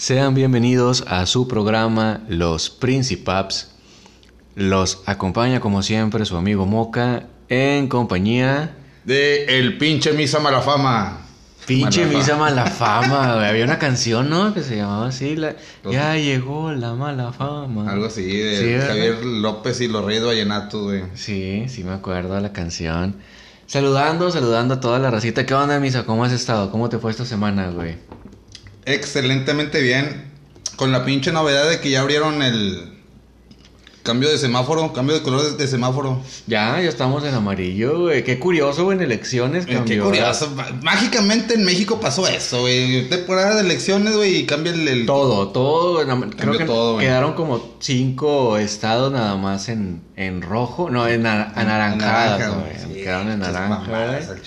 Sean bienvenidos a su programa Los Principaps. Los acompaña como siempre su amigo Moca en compañía De El pinche Misa Malafama. Pinche Malafa- misa mala fama, güey. Había una canción, ¿no? Que se llamaba así, la... Ya llegó la mala fama. Algo así, de. Javier López y los Reyes Vallenatos, güey. Sí, sí me acuerdo de la canción. Saludando, saludando a toda la racita. ¿Qué onda, misa? ¿Cómo has estado? ¿Cómo te fue esta semana, güey? Excelentemente bien. Con la pinche novedad de que ya abrieron el cambio de semáforo, cambio de color de, de semáforo. Ya, ya estamos en amarillo, güey. Qué curioso, güey, en elecciones Eh, cambió. Qué curioso. Mágicamente en México pasó eso, güey. Temporada de elecciones, güey, y cambia el... el- Todo, todo. Creo Cambió que todo, güey. quedaron como cinco estados nada más en, en rojo. No, en naranja, güey. Quedaron en naranja, güey.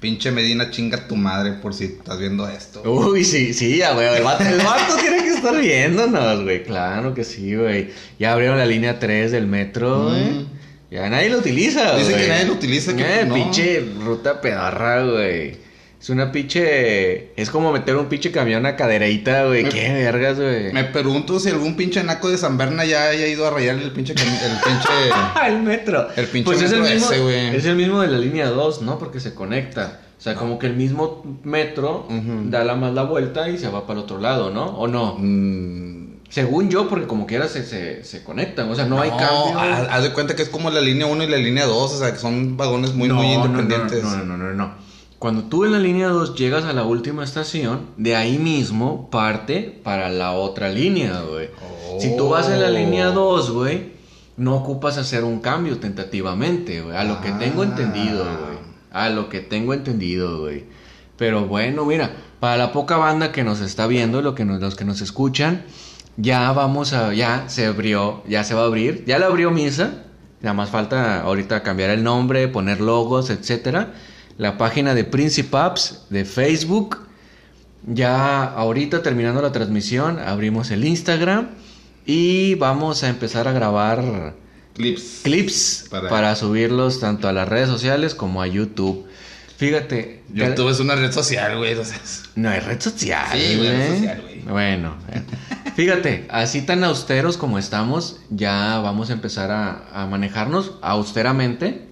Pinche Medina, chinga tu madre por si estás viendo esto. Uy, sí, sí, ya, güey. El vato, el vato tiene que estar viéndonos, güey. Claro que sí, güey. Ya abrieron la línea 3 del metro, güey. Mm. Ya nadie lo utiliza, güey. Dice que nadie lo utiliza, que Eh, no. pinche ruta pedorra, güey. Es una pinche... Es como meter un pinche camión a cadereita, güey. Qué vergas, güey. Me pregunto si algún pinche naco de San Berna ya haya ido a rayar el pinche cami- el pinche el metro. El pinche pues es el mismo, ese, güey. Es el mismo de la línea 2, ¿no? Porque se conecta. O sea, como que el mismo metro da la más la vuelta y se va para el otro lado, ¿no? ¿O no? Mm, Según yo, porque como quiera se, se, se conectan. O sea, no, hay cambio. haz, de cuenta que es como la línea 1 y la línea 2, o sea, que son vagones muy no, muy no, independientes. No, no, no, no, no. Cuando tú en la línea 2 llegas a la última estación, de ahí mismo parte para la otra línea, güey. Si tú vas en la línea 2, güey, no ocupas hacer un cambio tentativamente, güey. A lo que tengo Ah. entendido, güey. A lo que tengo entendido, güey. Pero bueno, mira, para la poca banda que nos está viendo, lo que nos- los que nos escuchan, ya vamos a, ya se abrió, ya se va a abrir, ya la abrió Misa, nada más falta ahorita cambiar el nombre, poner logos, etcétera. La página de Principaps de Facebook, ya ahorita terminando la transmisión, abrimos el Instagram y vamos a empezar a grabar Clips. clips Para- para, subirlos tanto a las redes sociales como a YouTube. Fíjate, YouTube es una red social, güey, o sea, es- no hay red social. Sí, güey, red güey. social, güey. Bueno, eh, fíjate, así tan austeros como estamos, ya vamos a empezar a, a manejarnos austeramente.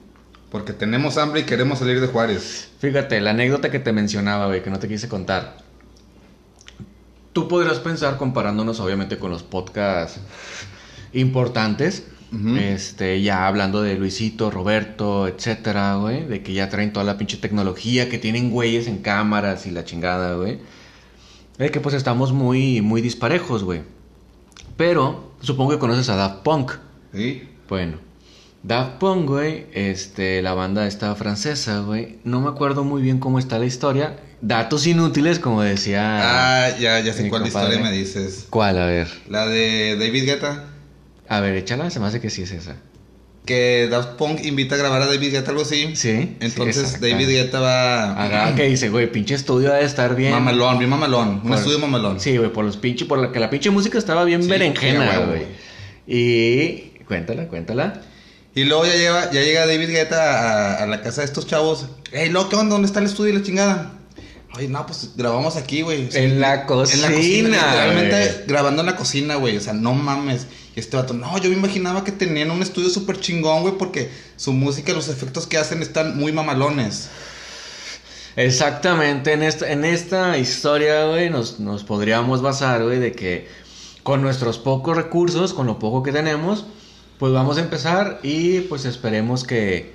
Porque tenemos hambre y queremos salir de Juárez. Fíjate, la anécdota que te mencionaba, güey, que no te quise contar. Tú podrás pensar comparándonos, obviamente, con los podcasts importantes. Este, ya hablando de Luisito, Roberto, etcétera, güey. De que ya traen toda la pinche tecnología, que tienen güeyes en cámaras y la chingada, güey. De que pues estamos muy, muy disparejos, güey. Pero, supongo que conoces a Daft Punk. ¿Sí? Bueno, Daft Punk, güey, este, la banda esta francesa, güey. No me acuerdo muy bien cómo está la historia. Datos inútiles, como decía. Ah, ya, ya sé cuál compadre. historia me dices. ¿Cuál? A ver. La de David Guetta. A ver, échala, se me hace que sí es esa. Que Daft Punk invita a grabar a David Guetta, algo así. Sí. Entonces sí, David Guetta va. Haga que dice, güey, pinche estudio debe estar bien. Mamalón, bien mamalón. Un Por- estudio mamalón. Sí, güey, por los pinches, por la que la pinche música estaba bien Sí, berenjena, güey. Y cuéntala, cuéntala. Y luego ya llega, ya llega David Guetta a, a la casa de estos chavos. Ey, no, ¿qué onda? ¿Dónde está el estudio y la chingada? Oye, no, pues grabamos aquí, güey. En la En la cocina, cocina, literalmente grabando en la cocina, güey. O sea, no mames. Y este vato, no, yo me imaginaba que tenían un estudio súper chingón, güey, porque su música, los efectos que hacen están muy mamalones. Exactamente, en esta, en esta historia, güey, nos, nos podríamos basar, güey, de que con nuestros pocos recursos, con lo poco que tenemos, pues vamos a empezar y pues esperemos que,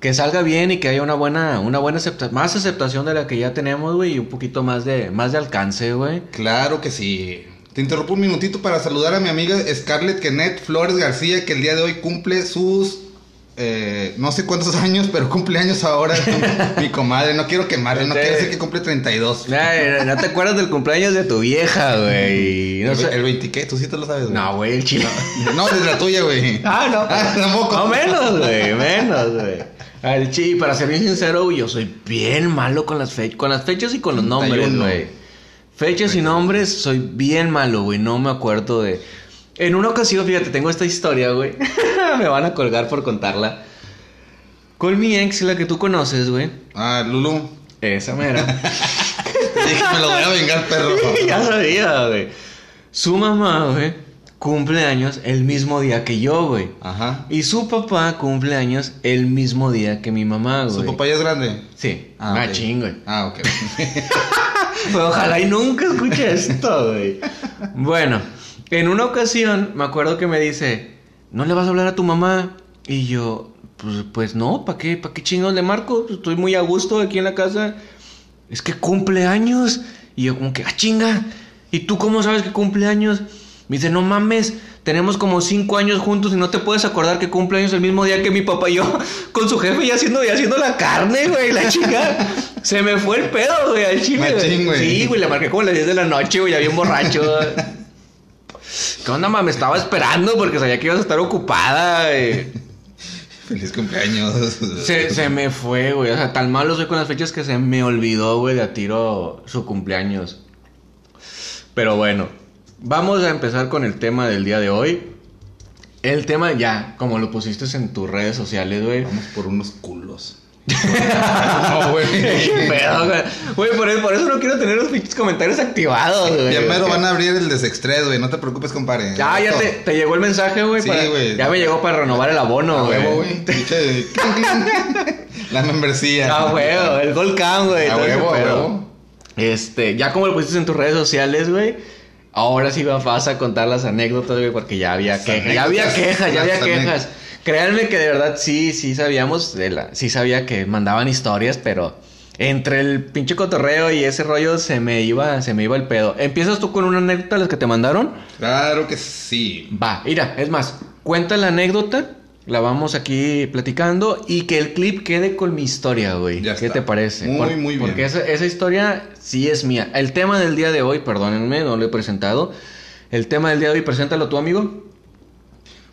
que salga bien y que haya una buena, una buena aceptación, más aceptación de la que ya tenemos, güey, y un poquito más de, más de alcance, güey. Claro que sí. Te interrumpo un minutito para saludar a mi amiga Scarlett Kenneth Flores García, que el día de hoy cumple sus. Eh, no sé cuántos años, pero cumple años ahora. mi comadre, no quiero quemarla, no quiero decir que cumple 32. Ay, no te acuerdas del cumpleaños de tu vieja, güey. No el, sé- el 20, ¿qué? Tú sí te lo sabes, güey. No, güey, el chino. No, desde la tuya, güey. Ah, no. Ah, tampoco. No, menos, güey, menos, güey. Al chi, para ser bien sincero, güey, yo soy bien malo con las fechas, con las fechas y con los nombres, 31. güey. Fechas y nombres, soy bien malo, güey, no me acuerdo de... En una ocasión, fíjate, tengo esta historia, güey. me van a colgar por contarla. Con mi ex, la que tú conoces, güey. Ah, Lulu. Esa mera. Dije, me lo voy a vengar, perro. ya sabía, güey. su mamá, güey, cumple años el mismo día que yo, güey. Ajá. Y su papá cumple años el mismo día que mi mamá, güey. ¿Su papá ya es grande? Sí. Ah, Ah, ching, güey. Ah, ok. Pues ojalá y nunca escuche esto, güey. Bueno, en una ocasión me acuerdo que me dice, ¿no le vas a hablar a tu mamá? Y yo, pues, pues no, ¿para qué? ¿Para qué chingados le marco? Pues, Estoy muy a gusto aquí en la casa. Es que cumple años. Y yo como que, ah, chinga. ¿Y tú cómo sabes que cumple años? Me dice, no mames, tenemos como cinco años juntos y no te puedes acordar que cumple años el mismo día que mi papá y yo con su jefe y haciendo, y haciendo la carne, güey, la chica. Se me fue el pedo, güey, al chile. Machín, güey. Sí, güey, le marqué como a las 10 de la noche, güey, ya bien borracho. ¿Qué onda, ma? Me estaba esperando porque sabía que ibas a estar ocupada, güey. Feliz cumpleaños. Se, se me fue, güey. O sea, tan malo soy con las fechas que se me olvidó, güey, de a tiro su cumpleaños. Pero bueno, vamos a empezar con el tema del día de hoy. El tema ya, como lo pusiste en tus redes sociales, güey. Vamos por unos culos. no, güey. Qué pedo, güey. Güey, por, eso- por eso no quiero tener los pinches comentarios activados, güey. Ya mero van a abrir el desextrés, güey. No te preocupes, compadre. Ya, ya te, te llegó el mensaje, güey. Sí, para- güey. Ya me llegó para renovar el abono, güey. huevo, güey. La membresía. A huevo, el Gold Cam, güey. A huevo, huevo. Este, ya como lo pusiste en tus redes sociales, güey. Ahora sí vas a contar las anécdotas, güey, porque ya había quejas. Ya había quejas, ya había quejas. Créanme que de verdad sí, sí sabíamos, de la, sí sabía que mandaban historias, pero entre el pinche cotorreo y ese rollo se me iba, se me iba el pedo. ¿Empiezas tú con una anécdota las que te mandaron? Claro que sí. Va, mira, es más, cuenta la anécdota, la vamos aquí platicando y que el clip quede con mi historia, güey. Ya ¿Qué está. te parece? Muy, muy bien. Porque esa, esa historia sí es mía. El tema del día de hoy, perdónenme, no lo he presentado. El tema del día de hoy, preséntalo tú, amigo.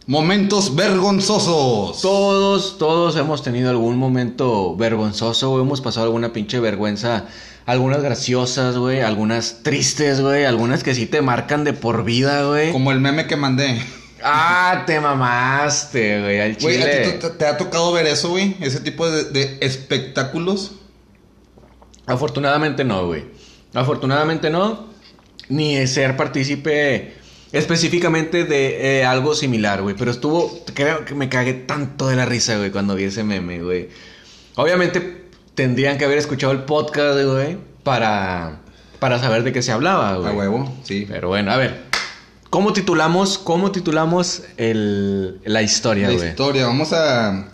Momentos vergonzosos. Todos, todos hemos tenido algún momento vergonzoso, güey. Hemos pasado alguna pinche vergüenza. Algunas graciosas, güey. Algunas tristes, güey. Algunas que sí te marcan de por vida, güey. Como el meme que mandé. Ah, te mamaste, güey. Al Güey, ¿a chile. ti te, te ha tocado ver eso, güey? Ese tipo de, de espectáculos. Afortunadamente no, güey. Afortunadamente no. Ni ser partícipe específicamente de eh, algo similar, güey. Pero estuvo, creo que me cagué tanto de la risa, güey, cuando vi ese meme, güey. Obviamente tendrían que haber escuchado el podcast, güey, para, para saber de qué se hablaba, güey. A huevo, sí. Pero bueno, a ver. ¿Cómo titulamos, cómo titulamos el, la historia, La güey? historia, vamos a,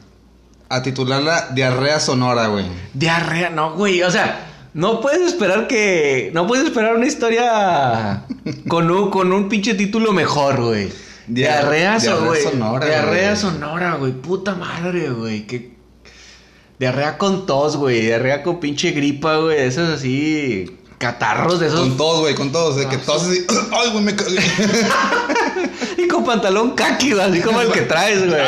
a titularla Diarrea Sonora, güey. Diarrea, no, güey, o sea, no puedes esperar que. No puedes esperar una historia con un, con un pinche título mejor, güey. Dia- Diarrea, sonora, Diarrea sonora, güey. Puta madre, güey. Que... Diarrea con tos, güey. Diarrea con pinche gripa, güey. Esas así. Catarros de esos. Con todos, güey, con todos. De que todos así. Ay, güey, me cagué. Y con pantalón kaki, güey, así como el que traes, güey.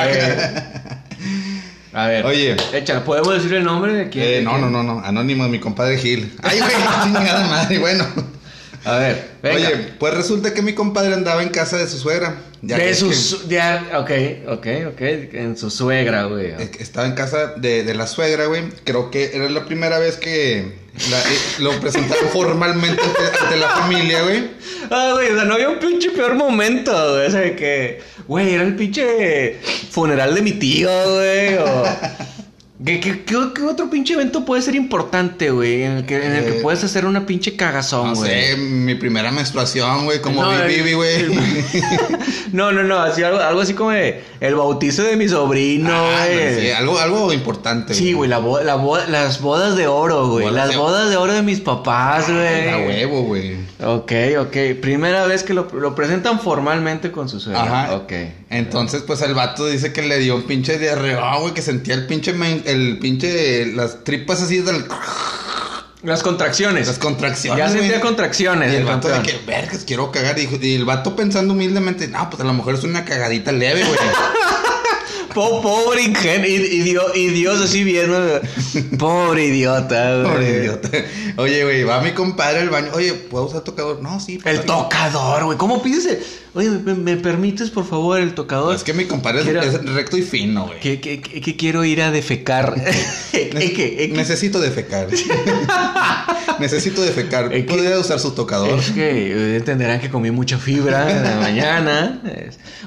A ver. Oye. Échale, ¿podemos decir el nombre de quién? Eh, de no, no, no, no. Anónimo, mi compadre Gil. Ay, güey, chingada madre. Bueno. A ver, venga. Oye, pues resulta que mi compadre andaba en casa de su suegra. Ya de que- su... que- ya, ok, ok, ok. En su suegra, güey. Estaba en casa de, de la suegra, güey. Creo que era la primera vez que la- eh, lo presentaron formalmente ante, ante la familia, güey. Ah, güey, o sea, no había un pinche peor momento, güey. O sea, que, güey, era el pinche funeral de mi tío, güey. O... ¿Qué, qué, qué- qué otro pinche evento puede ser importante, güey? En el que, en el que Eh, puedes hacer una pinche cagazón, No güey. sé, mi primera menstruación, güey, como No, Bibi, güey. No, no, no, así, algo, algo así como de el bautizo de mi sobrino, Ah, güey. no, sí, algo, algo importante. Sí, güey, la bo- la bo- las bodas de oro, güey. Bodas Las de- bodas de oro de mis papás, güey. A huevo, güey. Ok, ok. Primera vez que lo, lo presentan formalmente con su suegra. Ajá. Ok. Entonces, pues el vato dice que le dio un pinche diarrea, güey, que sentía el pinche, men- el pinche, las tripas así del, Las contracciones. las contracciones. Ya sentía güey. contracciones. Y el el vato de que, vergas, quiero cagar. Y, y el vato pensando humildemente, no, pues a lo mejor es una cagadita leve, güey. Po- pobre ingenuo. Y, Dios, y Dios así viendo. Pobre idiota, güey. Pobre idiota. Oye, güey, va mi compadre al baño. Oye, ¿puedo usar tocador? No, sí. El tocador, güey. ¿Cómo pides el- Oye, ¿me, me permites, por favor, el tocador? Es que mi compadre es, Quiero- es recto y fino, güey. Que, que, que- que quiero ir a defecar. Necesito defecar. Necesito defecar. ¿Podría usar su tocador? Es que eh, entenderán que comí mucha fibra en la mañana.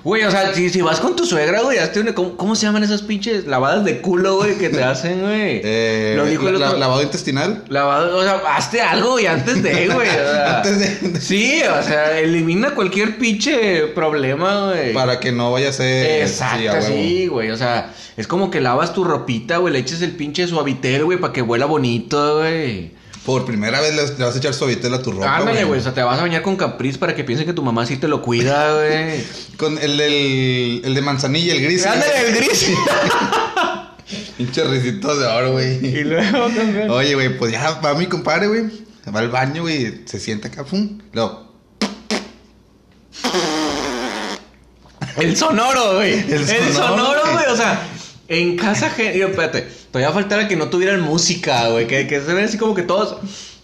Güey, o sea, si, si vas con tu suegra, güey, hazte una- ¿cómo, se llaman esas pinches lavadas de culo, güey, que te hacen, güey? Eh, Lo dijo el la- otro- lavado intestinal. Lavado, o sea, hazte algo, güey, antes de, güey. o sea. Antes de- Sí, o sea, elimina cualquier pinche problema, güey. Para que no vaya a ser. Exacto, sí, güey. O sea, es como que lavas tu ropita, güey, le eches el pinche suavitel, güey, para que huela bonito, güey. Por primera vez le, vas a echar suavitel a tu ropa. Ándale, güey. O sea, te vas a bañar con capriz para que piensen que tu mamá sí te lo cuida, güey. Con el, del- el de manzanilla, el gris. Ándale, el gris. Pinche risito de oro, güey. y luego también. Oye, güey, pues ya va mi compadre, güey. Va al baño, güey. Se sienta acá, pum. Luego, El sonoro, güey. El, El sonoro, güey. O sea, en casa, yo, espérate. Todavía faltara que no tuvieran música, güey. Que, que se ven así como que todos.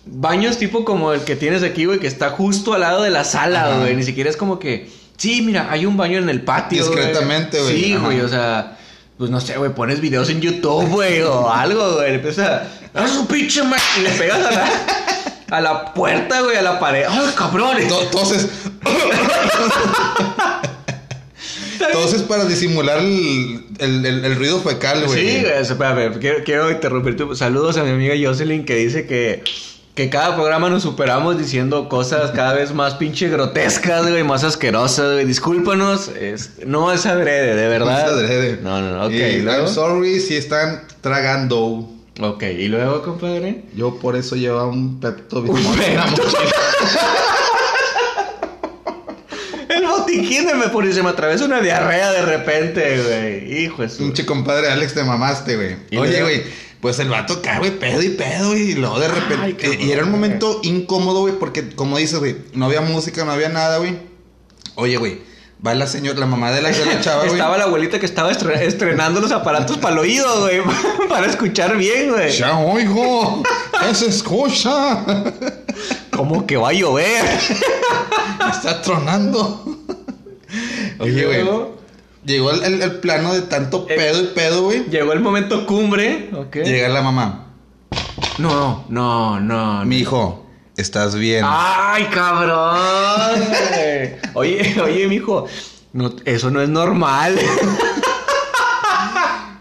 Baños tipo como el que tienes aquí, güey, que está justo al lado de la sala, Ajá. güey. Ni siquiera es como que. Sí, mira, hay un baño en el patio. güey". Discretamente, güey. Sí, Ajá. güey, o sea. Pues no sé, güey, pones videos en YouTube, güey, o algo, güey. Le empiezas a. ¡Haz su pinche ma-", Y le pegas a la. A la puerta, güey, a la pared. ¡Ay, cabrón! to- Toses para disimular el, el, el- el ruido fecal, güey. Sí, güey, espérame, quiero, quiero interrumpirte. Saludos a mi amiga Jocelyn que dice que, que cada programa nos superamos diciendo cosas cada vez más pinche grotescas, güey, más asquerosas, güey. Discúlpanos, es- no es adrede, de verdad. No se adrede. No, no, no, ok. Y ¿y luego? I'm sorry si están tragando. Ok, ¿y luego, compadre? Yo por eso llevaba un Pepto Bismol en la Pepto. mochila. El botiquín de me pone, se me atraviesa una diarrea de repente, güey. Hijo de su... Pinche compadre Alex, te mamaste, güey. ¿Y Oye, güey, pues el vato acá, güey, pedo y pedo, güey. Y luego de repente. Ay, cabrón. eh, y era un momento incómodo, güey, porque, como dices, güey, no había música, no había nada, güey. Oye, güey, va la señora, la mamá de la, de la chava, güey. Estaba la abuelita que estaba estre- estrenando los aparatos para el oído, güey. Para escuchar bien, güey. Ya oigo, ¿qué se escucha? ¿Cómo que va a llover? Está tronando. Oye, güey. Llegó el, el- el plano de tanto Eh. pedo y pedo, güey. Llegó el momento cumbre, ¿ok? Llega la mamá. No, no, no. no. Mi hijo, ¿estás bien? ¡Ay, cabrón! Oye, oye, mijo. No, eso no es normal.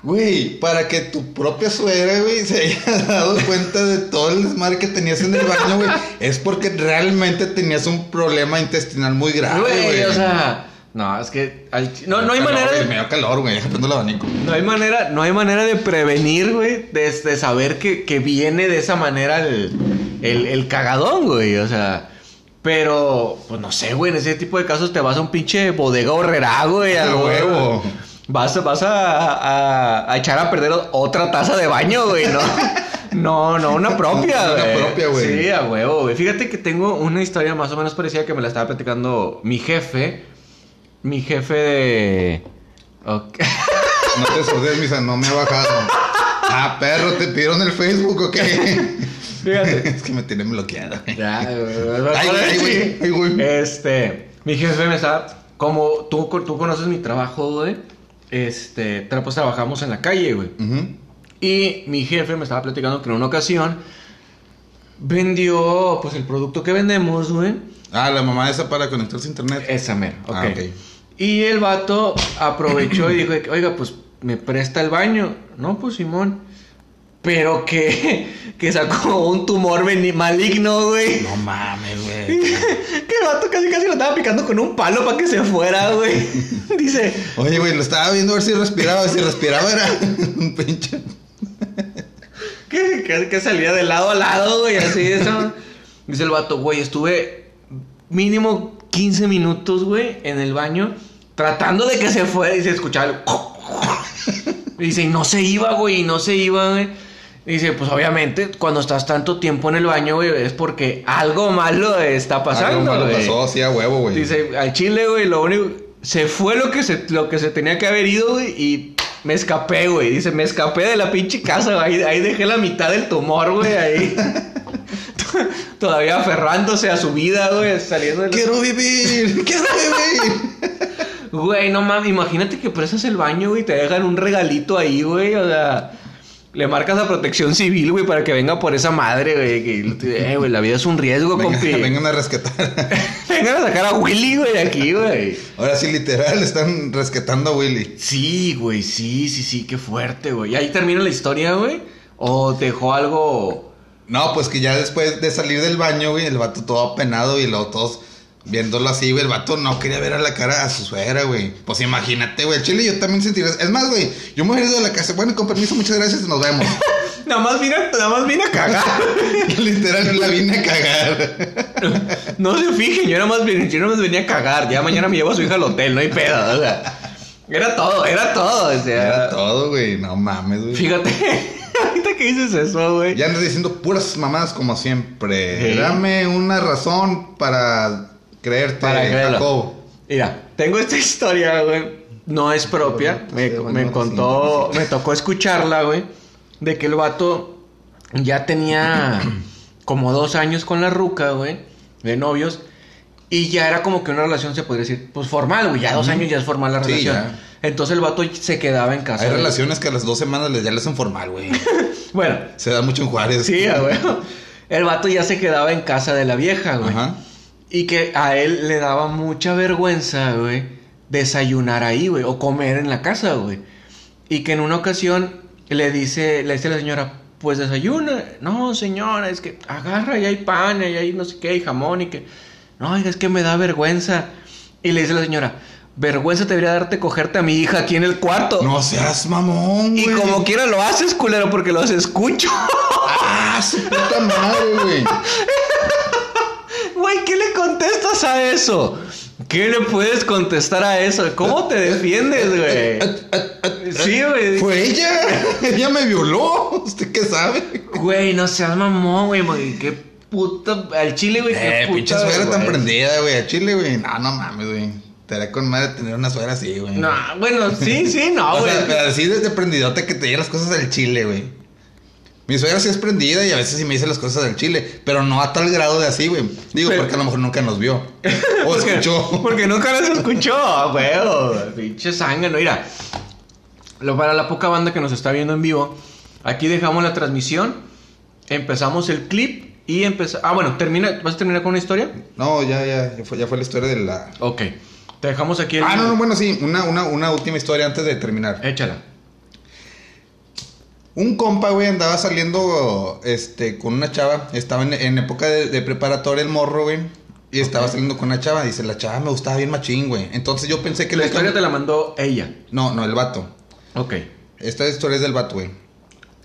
Güey, para que tu propia suegra, güey, se haya dado cuenta de todo el desmadre que tenías en el baño, güey, es porque realmente tenías un problema intestinal muy grave, güey. Güey, o sea. No, es que. al- no, no hay manera de. Me dio calor, güey, el abanico. No hay manera, no hay manera de prevenir, güey, de, de saber que, que viene de esa manera el, el, el cagadón, güey. O sea, pero, pues no sé, güey, en ese tipo de casos te vas a un pinche bodega horrera, güey, a A huevo. Vas, a- vas a, a, a echar a perder otra taza de baño, güey, ¿no? No, no, una propia, Una güey. propia, güey. Sí, a huevo, güey. Fíjate que tengo una historia más o menos parecida que me la estaba platicando mi jefe. Mi jefe de... Ok. No te sordes, misa, no me ha bajado. Ah, perro, ¿te pidieron el Facebook o qué? Fíjate. es que me tienen bloqueada. güey. Ya, Ay, güey, ay, güey, ay, güey. Este, mi jefe me está, como tú, tú conoces mi trabajo, güey. Este, pues trabajamos en la calle, güey. Y mi jefe me estaba platicando que en una ocasión vendió, pues el producto que vendemos, güey. Ah, la mamá esa para conectarse a internet. Esa mera, ok. Ah, ok. Y el vato aprovechó y dijo, oiga, pues me presta el baño. No, pues Simón. Pero que, que sacó un tumor maligno, güey. No mames, güey. que el vato casi casi lo estaba picando con un palo para que se fuera, güey. Dice, Oye, güey, lo estaba viendo a ver si respiraba. Si respiraba era un pinche. que, que, que salía de lado a lado, güey, así eso. Dice el vato, güey, estuve mínimo 15 minutos, güey, en el baño tratando de que se fuera y se escuchaba el... Dice, y no se iba, güey, y no se iba, güey. Dice, pues obviamente, cuando estás tanto tiempo en el baño, güey, es porque algo malo está pasando, Algo malo güey. pasó, sí, a huevo, güey. Dice, al chile, güey, lo único... Se fue lo que se, lo que se tenía que haber ido, güey, y Me escapé, güey. Dice, me escapé de la pinche casa, güey. Ahí, ahí dejé la mitad del tumor, güey, ahí. Todavía aferrándose a su vida, güey, saliendo del... Quiero vivir, quiero vivir. Güey, no mames, imagínate que presas el baño, güey, y te dejan un regalito ahí, güey, o sea... Le marcas a protección civil, güey, para que venga por esa madre, güey. Que, eh, güey, la vida es un riesgo, Venga, compi. vengan a rescatar. Vengan a sacar a Willy, güey, de aquí, güey. Ahora sí, literal, están rescatando a Willy. Sí, güey, sí, sí, sí, qué fuerte, güey. ¿Y ahí termina la historia, güey? ¿O dejó algo...? No, pues que ya después de salir del baño, güey, el vato todo apenado y luego todos viéndolo así, güey. El vato no quería ver a la cara a su suegra, güey. Pues imagínate, güey. El chile yo también sentiría. Es más, güey, yo me hubiera ido de la casa. Bueno, con permiso, muchas gracias, nos vemos. Nada más vine, nada más vine a cagar. Literal, la vine a cagar. no se fijen, yo nada más, vine- yo nada más venía a cagar. Ya mañana me llevo a su hija al hotel, no hay pedo, o sea... Era todo, era todo, o sea... Era todo, güey. No mames, güey. Fíjate, que dices eso, güey. Ya andas diciendo puras mamadas como siempre. Sí. Dame una razón para creerte, Para creerlo. Jacob. Mira, tengo esta historia, güey. No es propia. Me, me contó, me tocó escucharla, güey. De que el vato ya tenía como dos años con la ruca, güey. De novios. Y ya era como que una relación, se podría decir, pues formal, güey. Ya dos años ya es formal la Sí, relación. ya. Entonces el vato se quedaba en casa. Hay relaciones que a las dos semanas ya les hacen formal, güey. Bueno, Se da mucho en Juárez. sí, güey. El vato ya se quedaba en casa de la vieja, güey. Ajá. Y que a él le daba mucha vergüenza, güey, desayunar ahí, güey, o comer en la casa, güey. Y que en una ocasión le dice, le dice a la señora, pues desayuna. No, señora, es que agarra y hay pan y hay no sé qué, y jamón y que... No, oiga, es que me da vergüenza. Y le dice la señora, vergüenza te debería darte cogerte a mi hija aquí en el cuarto. No seas mamón, y güey. como quiera lo haces, culero, porque los escucho. Ah, su puta madre, güey. Güey, ¿qué le contestas a eso? ¿Qué le puedes contestar a eso? ¿Cómo te defiendes, güey? Sí, güey. Fue ella. ella me violó. ¿Usted qué sabe? Güey, no seas mamón, güey. Qué puta. Al chile, güey. qué Eh, puta pinche suegra tan prendida, güey. A Chile, güey. No, no mames, güey. Te da con madre tener una suegra así, güey. No, bueno, sí, sí, no, o güey. sea, pero así desde prendidota que te diga las cosas del chile, güey. Mi suegra sí es prendida y a veces sí me dice las cosas del chile, pero no a tal grado de así, güey. Digo, Pero- porque a lo mejor nunca nos vio. O escuchó. Porque nunca los escuchó, güey. Pinche sangre, no, mira. Lo, para la poca banda que nos está viendo en vivo, aquí dejamos la transmisión. Empezamos el clip y empezamos. Ah, bueno, termina. ¿Vas a terminar con una historia? No, ya, ya, ya fue, ya fue la historia de la. Ok. Te dejamos aquí el. Ah, no, no, bueno, sí, una, una, una última historia antes de terminar. Échala. Un compa, güey, andaba saliendo este, con una chava. Estaba en, en época de, de preparatoria el morro, güey. Y estaba saliendo con una chava. Dice, la chava me gustaba bien machín, güey. Entonces yo pensé que La historia te la mandó ella. No, no, el vato. Ok. Esta historia es del vato, güey.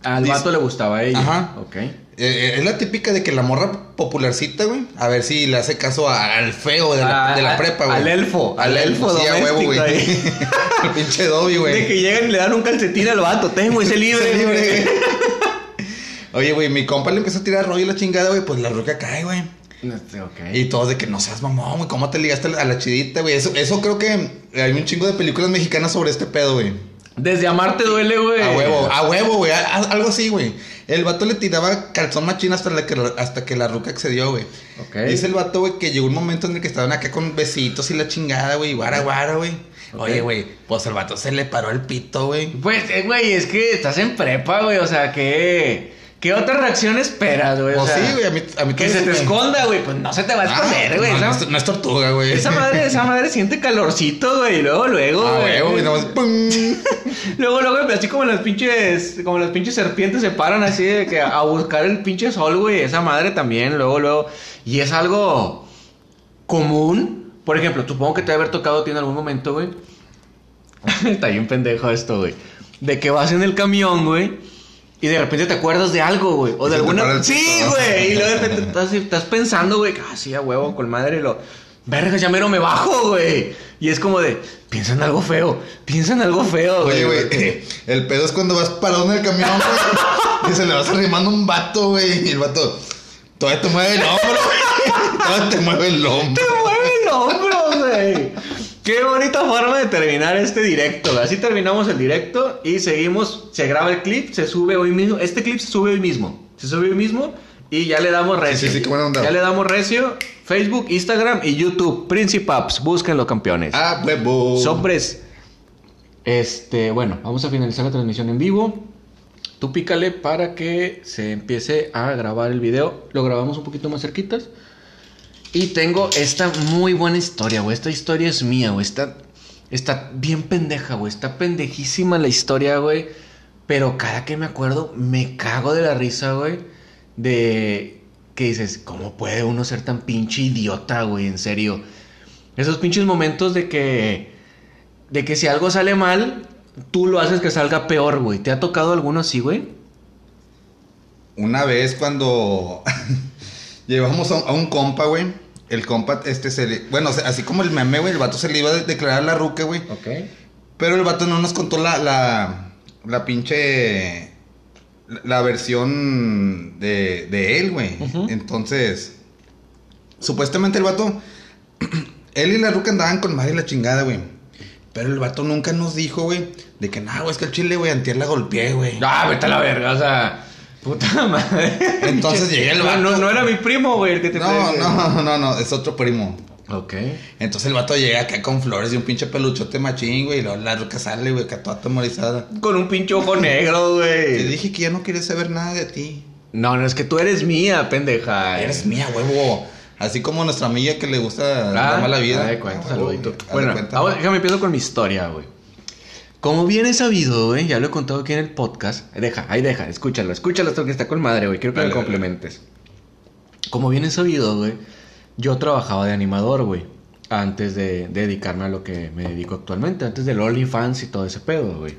Al Dice- vato le gustaba a ella. Ajá. Ok. Eh, eh, es la típica de que la morra popularcita, güey. A ver si le hace caso a- al feo de la, A- de la a- prepa, güey. al elfo, al elfo sí, a huevo, güey. Al pinche Dobby, güey. De que llegan y le dan un calcetín al vato. Tengo ese libre, Ese libre. Oye, güey, mi compa le empezó a tirar rollo y la chingada, güey. Pues la ruca cae, güey. No sé, Ok. Y todos de que no seas mamón, güey. ¿Cómo te ligaste a la chidita, güey? Eso, eso creo que hay un chingo de películas mexicanas sobre este pedo, güey. Desde amarte duele, güey. A huevo, a huevo, güey. Algo así, güey. El vato le tiraba calzón machín hasta, la que, hasta que la ruca accedió, güey. Ok. Dice el vato, güey, que llegó un momento en el que estaban acá con besitos y la chingada, güey. Guara, guara, güey. Oye, güey, pues el vato se le paró el pito, güey. Pues, eh, güey, es que estás en prepa, güey. O sea, ¿qué, ¿qué otra reacción esperas, güey? O Pues sea, sí, güey, a mí, a mí Que se te me- esconda, güey. Pues no se te va a Ah, esconder, güey. no, esa, es- no es tortuga, güey. esa madre, esa madre siente calorcito, güey. Y luego, luego, Ah, güey. nomás, ¡pum! Luego, luego, así como las pinches, como las pinches serpientes se paran así de que a buscar el pinche sol, güey. Esa madre también, luego, luego. Y es algo común. Por ejemplo, supongo que te debe haber tocado a ti en algún momento, güey. Está bien pendejo esto, güey. De que vas en el camión, güey. Y de repente te acuerdas de algo, güey. O de alguna. Sí, güey. Y luego de repente estás, estás pensando, güey, ah, sí, a huevo, con madre. Y lo. Verga, ya mero me bajo, güey. Y es como de. Piensa en algo feo. Piensa en algo feo, Oye, güey, porque- el pedo es cuando vas parado en el camión, güey, y se le vas arrimando un vato, güey, y el vato todavía te mueve el hombro, güey, todavía te mueve el hombro. Te mueve el hombro, güey. Qué bonita forma de terminar este directo. Así terminamos el directo y seguimos. Se graba el clip, se sube hoy mismo. Este clip se sube hoy mismo. Se sube hoy mismo y ya le damos recio. sí, sí, buena onda. Ya le damos recio. Facebook, Instagram y YouTube. Principaps. Búsquenlo, campeones. Ah, huevo. Sobres. Este, bueno, vamos a finalizar la transmisión en vivo. Tú pícale para que se empiece a grabar el video. Lo grabamos un poquito más cerquitas. Y tengo esta muy buena historia, güey. Esta historia es mía, güey. Está, está bien pendeja, güey. Está pendejísima la historia, güey. Pero cada que me acuerdo, me cago de la risa, güey. De que dices, ¿cómo puede uno ser tan pinche idiota, güey? En serio. Esos pinches momentos de que. De que si algo sale mal, tú lo haces que salga peor, güey. ¿Te ha tocado alguno así, güey? Una vez cuando llevamos a, a un compa, güey. El compa, este se le. Bueno, así como el meme, güey. El vato se le iba a declarar la ruque, güey. Ok. Pero el vato no nos contó la. La, la pinche. La versión de, de él, güey. Entonces. Supuestamente el vato. él y la ruca andaban con madre la chingada, güey. Pero el vato nunca nos dijo, güey. De que, no, güey, es que el chile, güey, antier la golpeé, güey. Ah, vete a la verga, o sea. Puta madre. Entonces llegué el No, vato. no, no era mi primo, güey, el que te No, no, no, no, es otro primo. Ok. Entonces el vato llega acá con flores y un pinche peluchote machín, güey. Y luego la ruca sale, güey, acá toda atemorizada. Con un pinche ojo negro, Te güey. dije que ya no quería saber nada de ti. No, no, es que tú eres mía, pendeja. Eres mía, huevo. Así como nuestra amiga que le gusta la Ah, mala vida. haz de cuenta, Ah, saludito. Bueno, ahora déjame empiezo con mi historia, güey. Como bien es sabido, güey, ya lo he contado aquí en el podcast. Deja, ahí deja, escúchalo, escúchalo hasta que está con madre, güey. Quiero que Dale, me dale. complementes. Como bien es sabido, güey, yo trabajaba de animador, güey. Antes de, de dedicarme a lo que me dedico actualmente. Antes del OnlyFans y todo ese pedo, güey.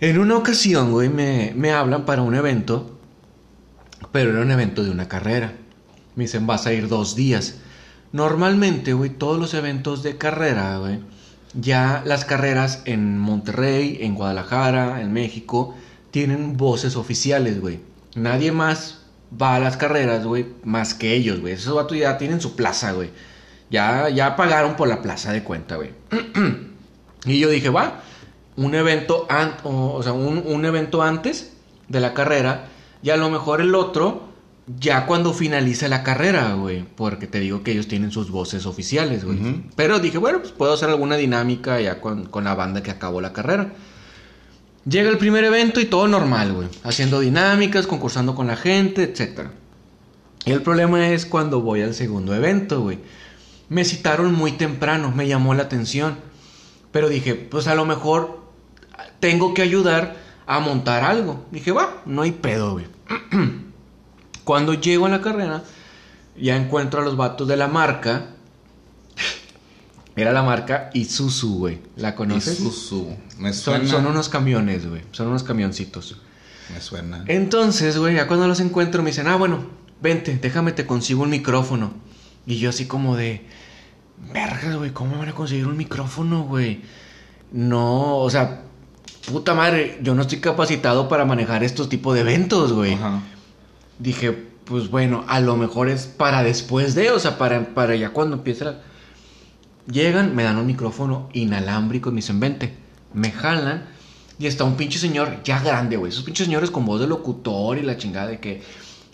En una ocasión, güey, me, me hablan para un evento, pero era un evento de una carrera. Me dicen, vas a ir dos días. Normalmente, güey, todos los eventos de carrera, güey, ya las carreras en Monterrey, en Guadalajara, en México, tienen voces oficiales, güey. Nadie más va a las carreras, güey, más que ellos, güey. Esos vatos ya tienen su plaza, güey. Ya, ya pagaron por la plaza de cuenta, güey. Y yo dije, va, un evento, o sea, un, un evento antes de la carrera y a lo mejor el otro ya cuando finalice la carrera, güey. Porque te digo que ellos tienen sus voces oficiales, güey. Pero dije, bueno, pues puedo hacer alguna dinámica ya con, con la banda que acabó la carrera. Llega el primer evento y todo normal, güey. Haciendo dinámicas, concursando con la gente, etc. Y el problema es cuando voy al segundo evento, güey. Me citaron muy temprano, me llamó la atención. Pero dije, pues a lo mejor tengo que ayudar a montar algo. Dije, va, no hay pedo, güey. Cuando llego a la carrera, ya encuentro a los vatos de la marca. Era la marca Isuzu, güey. ¿La conoces? Isuzu. Me suena. son unos camiones, güey. Son unos camioncitos. Me suena. Entonces, güey, ya cuando los encuentro me dicen, ah, bueno, vente, déjame, te consigo un micrófono. Y yo así como de, vergas, güey, ¿cómo me van a conseguir un micrófono, güey? No, o sea, puta madre, yo no estoy capacitado para manejar estos tipos de eventos, güey. Ajá. Dije, pues bueno, a lo mejor es para después de, o sea, para, para ya cuando empiece la... Llegan, me dan un micrófono inalámbrico y me dicen, vente. Me jalan y está un pinche señor ya grande, güey. Esos pinches señores con voz de locutor y la chingada de que...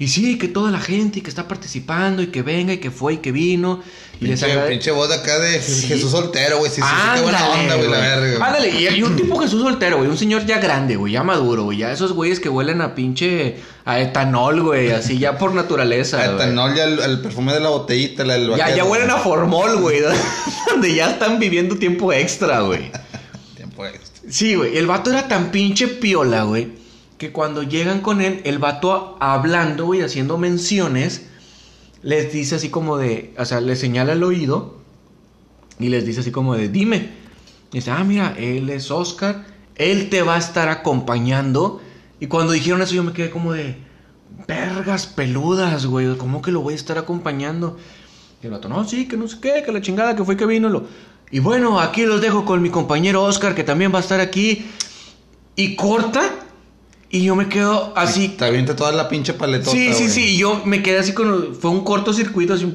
Y sí, que toda la gente y que está participando y que venga y que fue y que vino. Y les Pinche, agrade- pinche voz de acá de Sí. Jesús soltero, güey. Sí, sí, sí, qué buena Ándale, onda, güey, la verga. Ándale, y, y un tipo Jesús soltero, güey. Un señor ya grande, güey. Ya maduro, güey. Ya esos güeyes que huelen a pinche... A etanol, güey. Así ya por naturaleza, güey. Etanol ya el, el perfume de la botellita, la del Ya, vaquero. ya huelen a formol, güey. Donde ya están viviendo tiempo extra, güey. Tiempo extra. Sí, güey. El vato era tan pinche piola, güey. Que cuando llegan con él, el vato hablando, güey, haciendo menciones, les dice así como de. O sea, les señala el oído. Y les dice así como de, dime. Y dice, ah, mira, él es Oscar. Él te va a estar acompañando. Y cuando dijeron eso, yo me quedé como de. Vergas peludas, güey. ¿Cómo que lo voy a estar acompañando? Y el vato, no, sí, que no sé qué, que la chingada, que fue que vino. Lo... Y bueno, aquí los dejo con mi compañero Oscar, que también va a estar aquí. Y corta. Y yo me quedo así. Te avienta toda la pinche paletota, Sí, sí, güey. sí. Y yo me quedé así con. Fue un cortocircuito, así.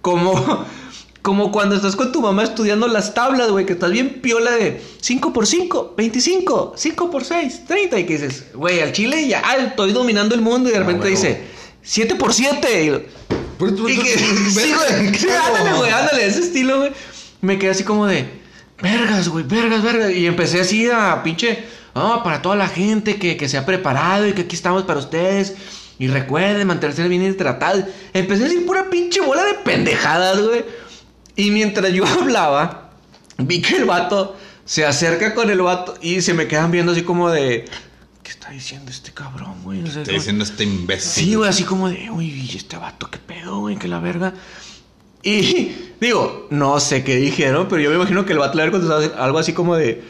Como. Como cuando estás con tu mamá estudiando las tablas, güey, que estás bien piola de 5 por 5, 25, 5 por 6, 30. Y que dices, güey, al chile ya ah, estoy dominando el mundo. Y de Ah, repente dice, 7 por 7. Y, que, sí, güey, ándale, güey, ándale, ese estilo, güey. Me quedé así como de, vergas, güey, vergas, vergas. Y empecé así a pinche, ah, para toda la gente que, que se ha preparado y que aquí estamos para ustedes. Y recuerden mantenerse bien hidratados. Empecé a decir pura pinche bola de pendejadas, güey. Y mientras yo hablaba, vi que el vato se acerca con el vato y se me quedan viendo así como de, ¿qué está diciendo este cabrón, güey? No sé, como- diciendo este imbécil. Sí, güey, así como de, uy, ¿y este vato, qué pedo, güey, que la verga. Y digo, no sé qué dijeron, pero yo me imagino que el vato le contestado algo así como de,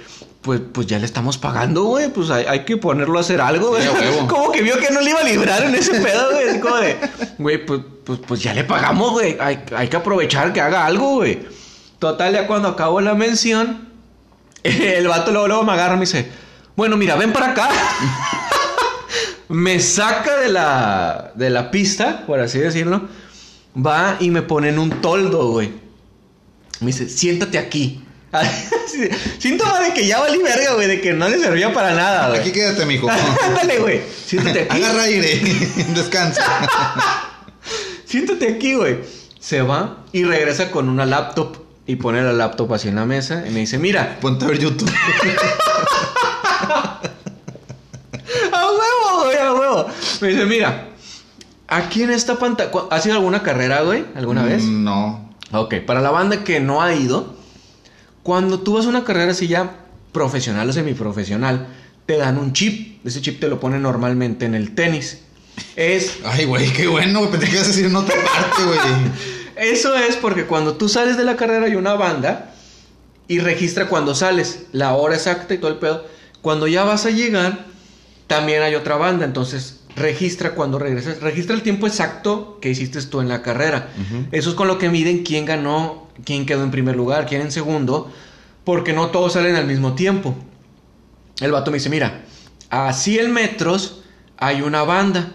pues, pues ya le estamos pagando, güey, pues hay, hay que ponerlo a hacer algo, güey. Sí. Como que vio que no le iba a librar en ese pedo, güey, así como de, güey, pues, pues, pues ya le pagamos, güey, hay, hay que aprovechar que haga algo, güey. Total, ya cuando acabó la mención, el vato luego, luego me agarra y me dice, bueno, mira, ven para acá. me saca de la, de la pista, por así decirlo. Va y me pone en un toldo, güey. Me dice, siéntate aquí. Síntoma de que ya valí verga, güey, de que no le servía para nada, güey. Aquí quédate, mijo. Ándale, güey. Siéntate aquí. Agarra aire. Descansa. Siéntate aquí, güey. Se va y regresa con una laptop y pone la laptop así en la mesa y me dice, mira, Ponte a ver YouTube. a huevo, güey, a huevo. Me dice, mira, aquí en esta pantalla, ¿has ido a alguna carrera, güey? ¿Alguna vez? Mm, No. Ok, para la banda que no ha ido, cuando tú vas a una carrera así ya profesional o semiprofesional, te dan un chip. Ese chip te lo ponen normalmente en el tenis. Es, Ay, güey, qué bueno. Pensé que ibas a decir en otra parte, güey. eso es porque cuando tú sales de la carrera hay una banda y registra cuando sales, la hora exacta y todo el pedo. Cuando ya vas a llegar, también hay otra banda. Entonces, registra cuando regresas. Registra el tiempo exacto que hiciste tú en la carrera. Eso es con lo que miden quién ganó, quién quedó en primer lugar, quién en segundo. Porque no todos salen al mismo tiempo. El vato me dice, mira, a 100 metros hay una banda.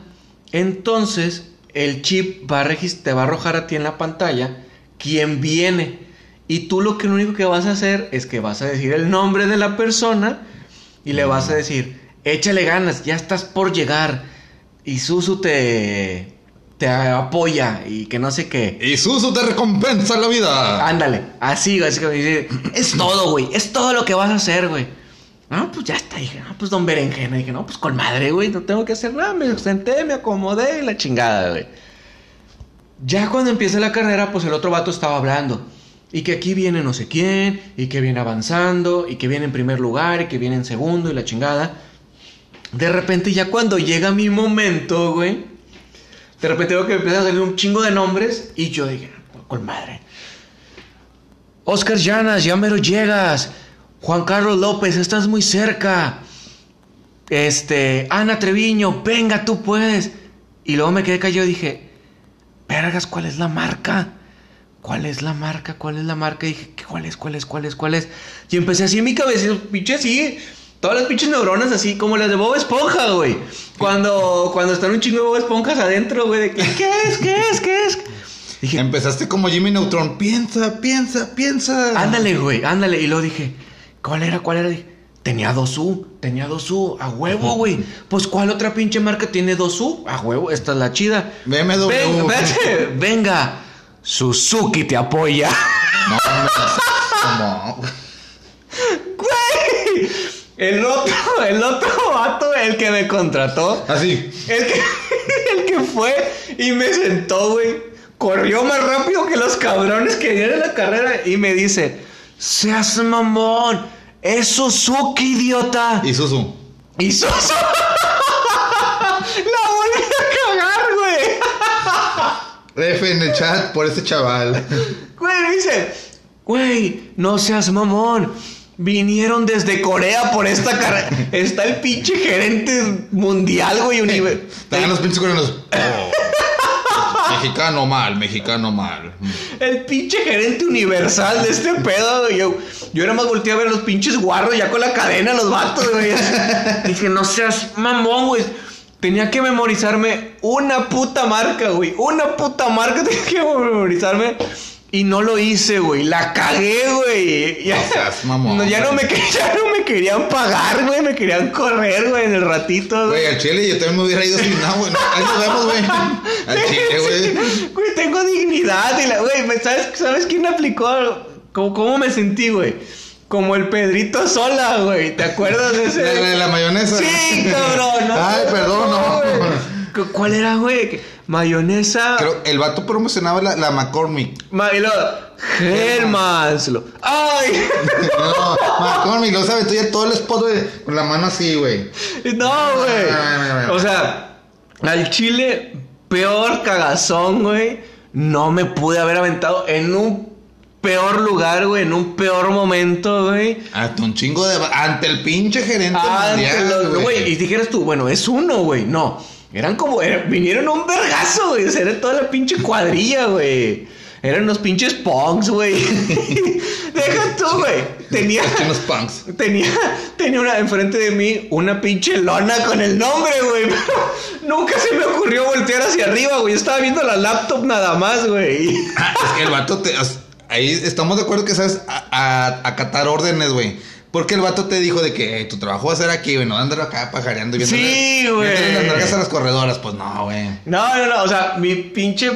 Entonces, el chip va a te va a arrojar a ti en la pantalla quién viene. Y tú lo que lo único que vas a hacer es que vas a decir el nombre de la persona y le vas a decir, échale ganas, ya estás por llegar. Y Susu te, te apoya y que no sé qué. Y Susu te recompensa la vida. Ándale, así, así que me dice, es todo, güey, es todo lo que vas a hacer, güey. Ah, pues ya está, dije, no, pues don Berenjena, dije, no, pues con madre, güey, no tengo que hacer nada, me senté, me acomodé y la chingada, güey. Ya cuando empieza la carrera, pues el otro vato estaba hablando. Y que aquí viene no sé quién, y que viene avanzando, y que viene en primer lugar, y que viene en segundo, y la chingada. De repente, ya cuando llega mi momento, güey, de repente veo que empiezan a salir un chingo de nombres, y yo dije, "Ah, con madre. Oscar Llanas, ya mero llegas. Juan Carlos López, estás muy cerca. Este, Ana Treviño, venga, tú puedes. Y luego me quedé callado y dije, vergas, ¿cuál es la marca? ¿Cuál es la marca? ¿Cuál es la marca? Y dije, ¿cuál es? ¿Cuál es? ¿Cuál es? ¿Cuál es? Y empecé así en mi cabeza, pinche así, todas las pinches neuronas así, como las de Bob Esponja, güey. Cuando, cuando están un chingo de Bob Esponjas adentro, güey, de que, ¿qué es? ¿Qué es? ¿Qué es? Dije, Empezaste como Jimmy Neutron. Piensa, piensa, piensa. Ándale, güey, ándale. Y luego dije, ¿cuál era? ¿Cuál era? Dije, tenía dos U, tenía dos U, a huevo, güey. Pues, ¿cuál otra pinche marca tiene dos U? A huevo, esta es la chida. BMW. Venga, vete, venga. Suzuki te apoya. No, hombre, ¿cómo? Güey. El otro, el otro vato, el que me contrató, Así. el que, el que fue y me sentó, güey. Corrió más rápido que los cabrones que dieron la carrera y me dice, seas mamón, es Suzuki, idiota. Y Susu. Y Susu. La volví a cagar, güey. F en el chat por este chaval. Güey, me dice, güey, no seas mamón. Vinieron desde Corea por esta carrera. Está el pinche gerente mundial, güey. univer- Estaban los pinches coreanos. Oh. mexicano mal, mexicano mal. El pinche gerente universal de este pedo, güey. Yo, yo era más volteé a ver a los pinches guarros ya con la cadena, los vatos, güey. Dije, no seas mamón, güey. Tenía que memorizarme una puta marca, güey. Una puta marca tenía que memorizarme. Y no lo hice, güey. La cagué, güey. Ya, No seas mamón, no, ya, no me, ya no me querían pagar, güey. Me querían correr, güey, en el ratito, Güey, güey. al chile yo también me hubiera ido sin nada, güey. Ahí nos vemos, güey. Al chile, güey. Güey, tengo dignidad. Y la, güey, ¿me- ¿sabes, ¿sabes quién aplicó? ¿Cómo, ¿Cómo me sentí, güey? Como el Pedrito Sola, güey. ¿Te acuerdas de ese? La, la, la mayonesa. Sí, cabrón. No, Ay, perdón, no. ¿Cu- ¿Cuál era, güey? Mayonesa. Creo, el vato promocionaba la, la McCormick. Ma- y luego, Hellmann's. Lo- ¡Ay! No, McCormick, lo sabes, tú ya todo el spot, güey, con la mano así, güey. No, güey. O sea, al chile, peor cagazón, güey. No me pude haber aventado en un peor lugar, güey. En un peor momento, güey. Hasta un chingo de. Ante el pinche gerente Ante mundial. Güey, y dijeras tú, bueno, es uno, güey. No. Eran como. era- vinieron un vergazo, güey. O sea, era toda la pinche cuadrilla, güey. Eran los pinches punks, güey. Deja tú, güey. Tenía. Chinos punks. Tenía, tenía una enfrente de mí una pinche lona con el nombre, güey. Pero nunca se me ocurrió voltear hacia arriba, güey. Yo estaba viendo la laptop nada más, güey. Ah, es que el vato te. Ahí estamos de acuerdo que sabes a- a- acatar órdenes, güey. Porque el vato te dijo de que "Hey, tu trabajo va a ser aquí, güey, no andar acá pajareando y viendo Sí, güey. las nalgas a las corredoras. Pues no, güey. No, no, no. O sea, mi pinche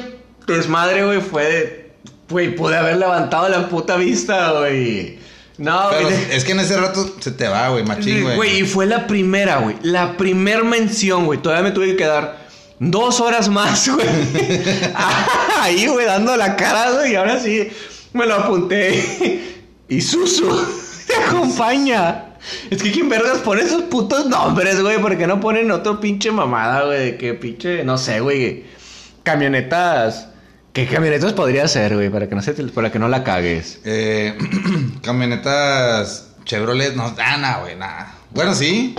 desmadre, güey, fue de. Güey, pude haber levantado la puta vista, güey. No, Pero güey. es que en ese rato se te va, güey, machín, güey. Güey, y fue la primera, güey. La primer mención, güey. Todavía me tuve que quedar dos horas más, güey. Ahí, güey, dando la cara, güey. Y ahora sí me lo apunté. Y Susu te acompaña. Es que quién vergas pone esos putos nombres, güey. ¿Por qué no ponen otro pinche mamada, güey? De que pinche, no sé, güey. Camionetas. ¿Qué camionetas podría ser, güey? Para que no se te- para que no la cagues. Eh, camionetas Chevrolet, no, ah, güey, nada. Bueno, sí.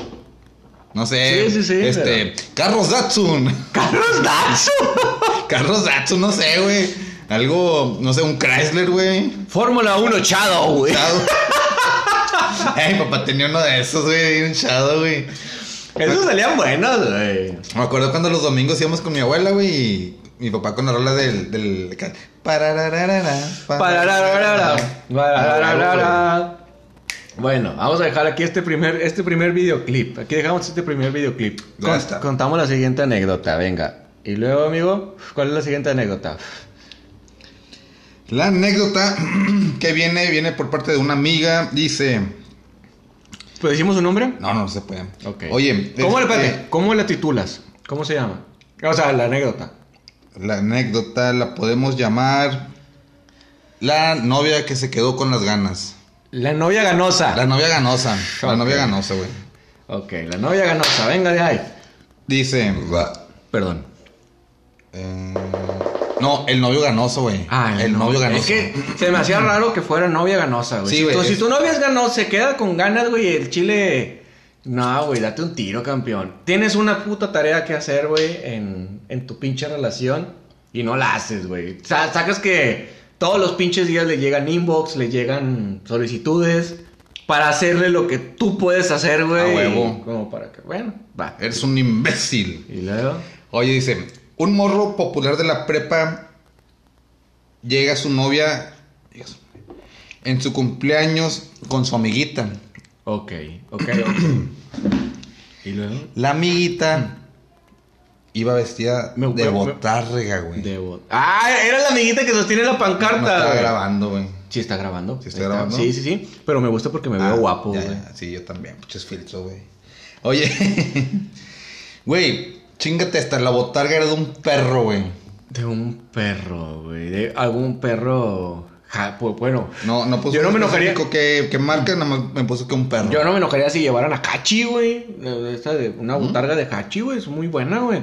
No sé. Sí, sí, sí, Este, carros Datsun. Carlos Datsun. carros Datsun, no sé, güey. Algo, no sé, un Chrysler, güey. Fórmula 1 Shadow, güey. Shadow. Ay, papá tenía uno de esos, güey, un Shadow, güey. Esos salían buenos, güey. Me acuerdo cuando los domingos íbamos con mi abuela, güey, y mi papá con la rola del... del Ah. Bueno, vamos a dejar aquí este primer, este primer videoclip. Aquí dejamos este primer videoclip. Está. Contamos la siguiente anécdota, venga. Y luego, amigo, ¿cuál es la siguiente anécdota? La anécdota que viene, viene por parte de una amiga, dice... ¿Pues decimos su nombre? No, no se puede. Ok. Oye, ¿Cómo, le, este, ¿Cómo la titulas? ¿Cómo se llama? O sea, la anécdota. La anécdota la podemos llamar... La novia que se quedó con las ganas. La novia ganosa. La novia ganosa. La novia ganosa, güey. Ok, la novia ganosa. Venga de ahí. Dice... Perdón. eh, no, el novio ganoso, güey. Ah, el no. novio ganoso. Es que se me hacía raro que fuera novia ganosa, güey. Sí, si, tu, si tu novia es ganosa, se queda con ganas, güey, el chile. No, güey, date un tiro, campeón. Tienes una puta tarea que hacer, güey, en, en tu pinche relación y no la haces, güey. Sa- sacas que todos los pinches días le llegan inbox, le llegan solicitudes para hacerle lo que tú puedes hacer, güey. A huevo. Como para que, bueno, va. Eres un imbécil. Y luego. Oye, dice, un morro popular de la prepa llega a su novia en su cumpleaños con su amiguita. Ok, ok, ok. y luego. La amiguita iba vestida Me- de me- botárrega, güey. Debo. Ah, era la amiguita que sostiene la pancarta. No güey. grabando, güey. Sí, está grabando. ¿Sí está grabando? Sí, sí, sí. Pero me gusta porque me veo Ah, guapo, ya, güey. Sí, yo también, muchos filtros, güey. Oye, güey, chingate esta, la botarga era de un perro, güey. De un perro, güey. De algún perro. ja, pues, bueno. No, no puso Yo no me enojaría. qué, qué marca, nada más me puso que un perro. Yo no me enojaría si llevaran a Hachi, güey. Esta de una botarga de Hachi, güey. Es muy buena, güey.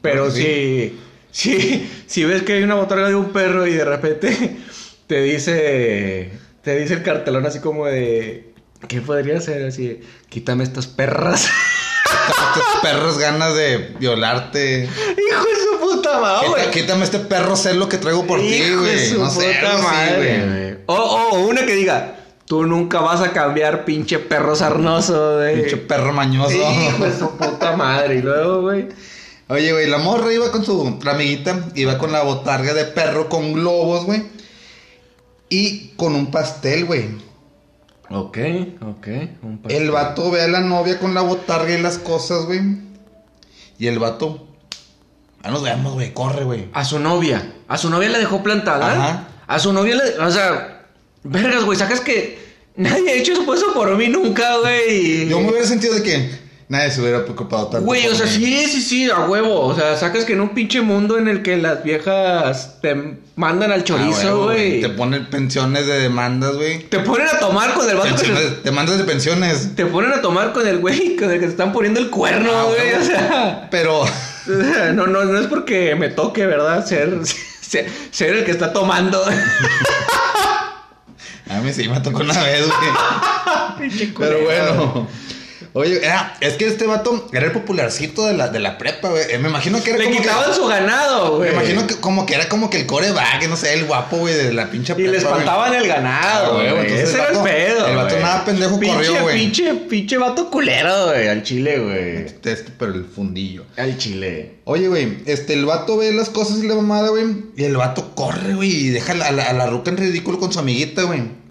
Pero que si, si, si ves que hay una botarga de un perro y de repente te dice, te dice el cartelón así como de, ¿qué podría ser? Así, quítame estas perras. Estos perros ganas de violarte. Hijo de su puta madre, Quita- quítame este perro celo que traigo por ti, güey. No sé, puta madre. O, o- o una que diga, tú nunca vas a cambiar, pinche perro sarnoso, güey. Pinche perro mañoso. Hijo de su puta madre. Y luego, güey. Oye, güey, la morra iba con su la amiguita, iba con la botarga de perro con globos, güey. y con un pastel, güey. Ok, ok. un. El vato ve a la novia con la botarga y las cosas, güey. Y el vato. Ya nos vemos, güey. Corre, güey. A su novia. A su novia le dejó plantada. Ajá. A su novia le. O sea, vergas, güey. Sacas que nadie ha hecho eso por mí nunca, güey. Yo me hubiera sentido de que nadie se hubiera preocupado tanto. Güey, o sea, sí, sí, sí, a huevo. O sea, sacas que en un pinche mundo en el que las viejas te mandan al Ah, chorizo, güey. Te ponen pensiones de demandas, güey. te ponen a tomar con el vato Pensiones- Demandas de pensiones. Te ponen a tomar con el güey con el que te están poniendo el cuerno, Ah, güey. O sea. Pero. No, no, no es porque me toque, ¿verdad? Ser, ser, ser el que está tomando. A mí sí me tocó una vez, güey. Pero bueno. Oye, era- es que este vato era el popularcito de la, de la prepa, güey. Eh, Me imagino que era Le como quitaban que, su ganado, Me güey. imagino que como que era como que el coreback, no sé, el guapo, güey, de la pinche Y prepa, le güey. espantaban el Ah, ganado, güey, güey. Ese el era el vato- pedo. el vato güey. nada pendejo pinche, corrió, güey. Pinche, pinche vato culero, güey. Al chile, güey. Este, pero el fundillo. Al chile. Oye, güey, este, el vato ve las cosas y la mamada, güey. Y el vato corre, güey, y deja a la, a la ruca en ridículo con su amiguita, güey.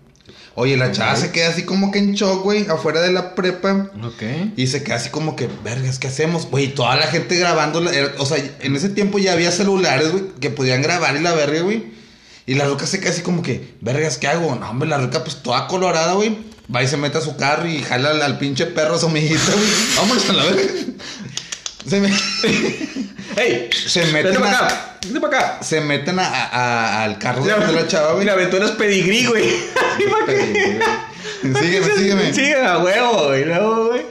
Oye, la chava se queda así como que en shock, güey, afuera de la prepa. Ok. Y se queda así como que, vergas, ¿qué hacemos? Güey, toda la gente grabando. o sea, en ese tiempo ya había celulares, güey, que podían grabar y la verga, güey. Y la ruca se queda así como que, vergas, ¿qué hago? No, hombre, la ruca pues toda colorada, güey. Va y se mete a su carro y jala al, al pinche perro a su amiguita, güey. Vámonos a la verga. Se, me- ¡Ey! se meten para a, acá. Vete para acá. se meten a, a- al carro de la chava, güey. La aventura es pedigrí, güey. Sígueme, sígueme. Sigue a huevo, güey. Güey.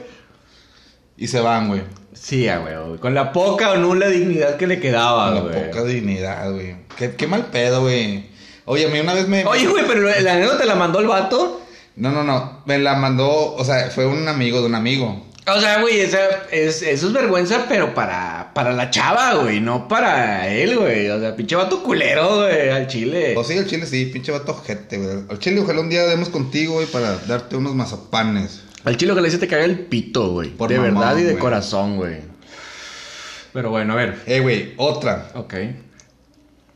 Y se van, güey. Sí, a huevo. güey. Con la poca o nula dignidad que le quedaba, Con la güey. poca dignidad, güey. Qué, qué mal pedo, güey. Oye, a mí una vez me... Oye, güey, pero la anécdota te la mandó el vato. No, no, no. Me la mandó, o sea, fue un amigo de un amigo. O sea, güey, esa- es, eso es vergüenza, pero para, para la chava, güey, no para él, güey. O sea, pinche vato culero, güey, al chile. O sí, el chile sí, pinche vato ojete, güey. Al chile, ojalá un día demos contigo, güey, para darte unos mazapanes. Al chile le dice te caga el pito, güey. Por De verdad y de güey. corazón, güey. Pero bueno, a ver. Eh, güey, otra. Ok.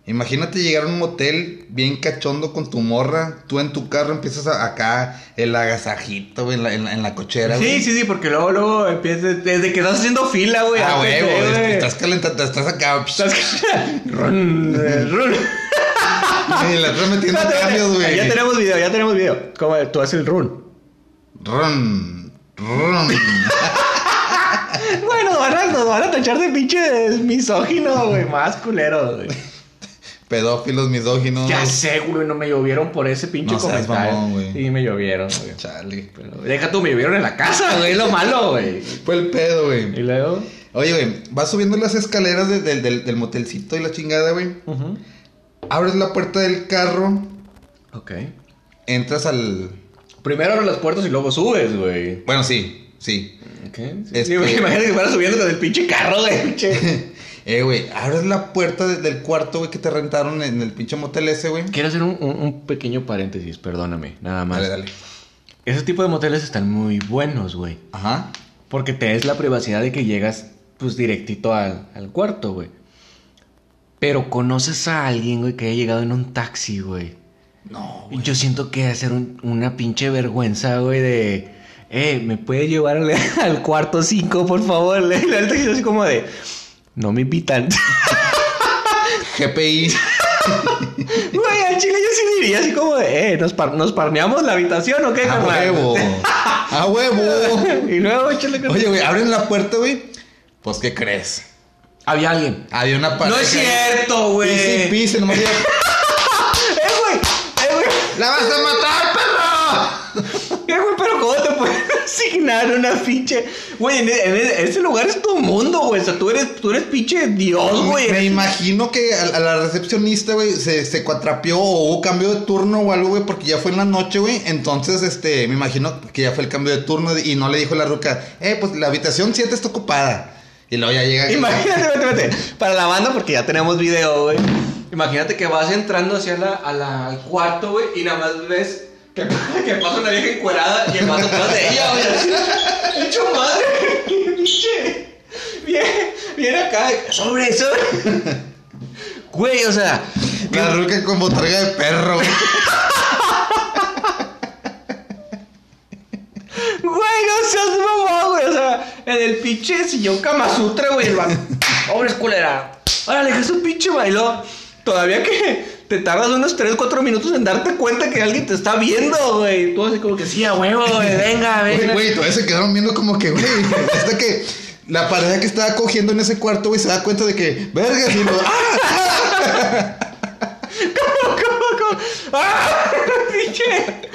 Imagínate llegar a un motel bien cachondo con tu morra. Tú en tu carro empiezas a- acá el agasajito, güey, en la, en la, en la cochera, Sí, güey. sí, sí, porque luego, luego empiezas, desde que estás haciendo fila, güey. Ah, güey, güey. Estás calentando, estás acá. Estás... run, eh, run. Y la estás metiendo cambios, güey. Ya tenemos video, ya tenemos video. ¿Cómo? Tú haces el run. Run, run. Bueno, nos van a, nos van a tachar de pinche misógino, güey. Más culero, güey. Pedófilos misóginos. Ya sé, güey, no me llovieron por ese pinche No seas comentario. mamón, güey. Sí, me llovieron, güey. Chale. Pero deja tú, me llovieron en la casa, güey, lo malo, güey. Fue el pedo, güey. Y luego. Oye, güey, vas subiendo las escaleras de- del- del, del motelcito y la chingada, güey. Ujú. Abres la puerta del carro, Ok. entras al. Primero abres las puertas y luego subes, güey. Bueno, sí, sí. Ok. Sí, Este- sí, imagínate que fuera subiendo con el pinche carro, güey. Pinche. Eh, güey, abres la puerta de- del cuarto, güey, que te rentaron en el pinche motel ese, güey. Quiero hacer un, un- un pequeño paréntesis, perdóname, nada más. Dale, dale. Ese tipo de moteles están muy buenos, güey. Ajá. Porque te es la privacidad de que llegas, pues, directito al, al cuarto, güey. Pero conoces a alguien, güey, que haya llegado en un taxi, güey. No, Y Yo siento que va a ser un- una pinche vergüenza, güey, de... Eh, ¿me puede llevar al, al cuarto 5, por favor? Le- así como de... No me invitan. GPI. Güey, al chile yo sí diría así como de... Eh, ¿nos, par- ¿nos parneamos la habitación o qué, A carnal? huevo. A huevo. y luego, con... Oye, güey, abren la puerta, güey. Pues, ¿qué crees? Había alguien. Había una pareja. No es cierto, güey. Pise pise, nomás ¡Eh, güey! ¡Eh, güey! ¡La vas a matar, perro! Eh, güey, pero ¿cómo te pueden asignar una pinche... Güey, en, en ese lugar es tu mundo, güey. O sea, tú eres, tú eres pinche Dios, güey. Me imagino que a, a la recepcionista, güey, se, se cuatrapeó o hubo cambio de turno o algo, güey, porque ya fue en la noche, güey. Entonces, este, me imagino que ya fue el cambio de turno y no le dijo la ruca, eh, pues la habitación 7 está ocupada. Y luego ya llega. Imagínate, vete, vete. Para la banda, porque ya tenemos video, güey. Imagínate que vas entrando hacia la, a la- al cuarto, güey, y nada más ves que, que pasa una vieja encuerada y el vato atrás de ella, güey. ¡Hecho madre! ¡Qué pinche! Viene, acá, sobre, sobre. Güey, o sea. La ruca con botarga de perro, güey. no seas mamá, güey. O sea, en el pinche sillón Kama Sutra, güey. El Hombre, es culera. Órale, que su pinche bailó. Todavía que te tardas unos 3, 4 minutos en darte cuenta que alguien te está viendo, güey. Tú así como que sí, a huevo, güey, venga, venga. güey, todavía se quedaron viendo como que, güey, hasta que la pareja que estaba cogiendo en ese cuarto, güey, se da cuenta de que, verga, y lo, ¡ah! ¿Cómo, cómo, cómo? ¡Ah! ¡Pinche!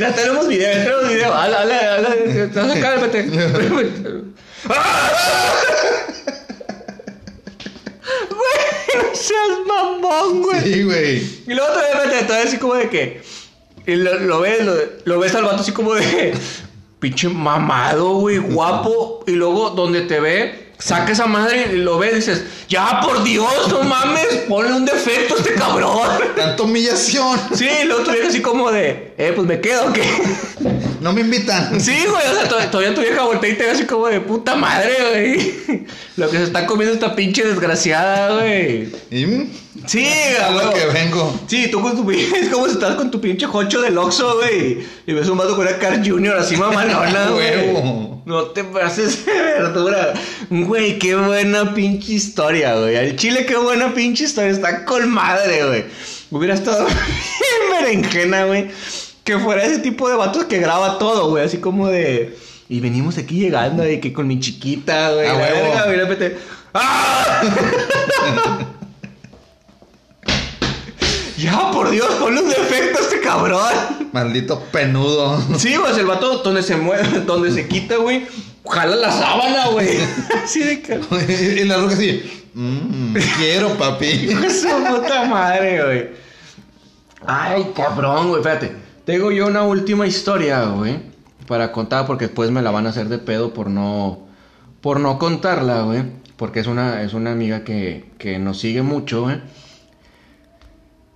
Ya tenemos video, ya tenemos video. Habla, habla, habla. Cálmate. ¡Ah! Güey, no seas mamón, güey. Sí, güey. Y luego todavía vete, todavía así como de que. Y lo, lo ves, lo, lo ves al vato así como de. Pinche mamado, güey, guapo. Y luego donde te ve, saca esa madre y lo ves y dices, ya por Dios, no mames, ponle un defecto a este cabrón. Tanta humillación. Sí, y luego tú vienes así como de, eh, pues me quedo, ¿o ¿qué? No me invitan. Sí, güey, o sea, to- todavía tu vieja voltea y te ve así como de puta madre, güey. Lo que se está comiendo esta pinche desgraciada, güey. Y Sí, a lo güey. que vengo. Sí, tú con tu es como si estás con tu pinche jocho del Oxxo, güey. Y ves un vato con una Car Junior así mamalona, güey. No te pases de verdura. Güey, qué buena pinche historia, güey. Al chile, qué buena pinche historia. Está con madre, güey. Hubiera estado bien berenjena, güey. Que fuera ese tipo de vatos que graba todo, güey. Así como de. Y venimos aquí llegando, y que con mi chiquita, güey. A la huevo. verga, güey, de repente, ¡Ah! Ya, por Dios, ponle un defecto a este cabrón. Maldito penudo. Sí, pues el vato donde se mueve, donde se quita, güey, jala la sábana, güey. Así de que. y la roca así. "Mm, quiero, papi. Su puta madre, güey. Ay, cabrón, güey, espérate. Tengo yo una última historia, güey, para contar porque después me la van a hacer de pedo por no por no contarla, güey, porque es una es una amiga que que nos sigue mucho, güey.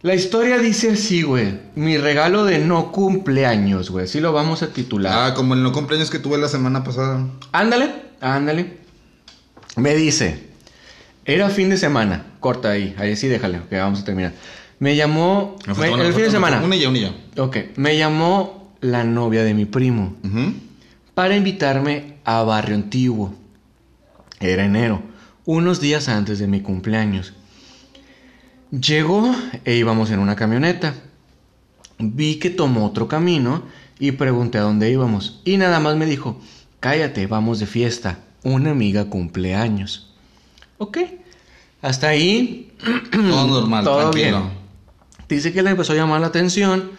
La historia dice así, güey. Mi regalo de no cumpleaños, güey. Así lo vamos a titular. Ah, como el no cumpleaños que tuve la semana pasada. Ándale, ándale. Me dice, era fin de semana. Corta ahí, ahí sí déjale, que vamos a terminar. Me llamó Me me- faltó una, el fin de semana. Una y ya, una y ya. Ok, me llamó la novia de mi primo para invitarme a Barrio Antiguo. Era enero, unos días antes de mi cumpleaños. Llegó e íbamos en una camioneta. Vi que tomó otro camino y pregunté a dónde íbamos. Y nada más me dijo, cállate, vamos de fiesta. Una amiga cumpleaños. Ok. Hasta ahí. Todo normal, Todo tranquilo. bien. Dice que le empezó a llamar la atención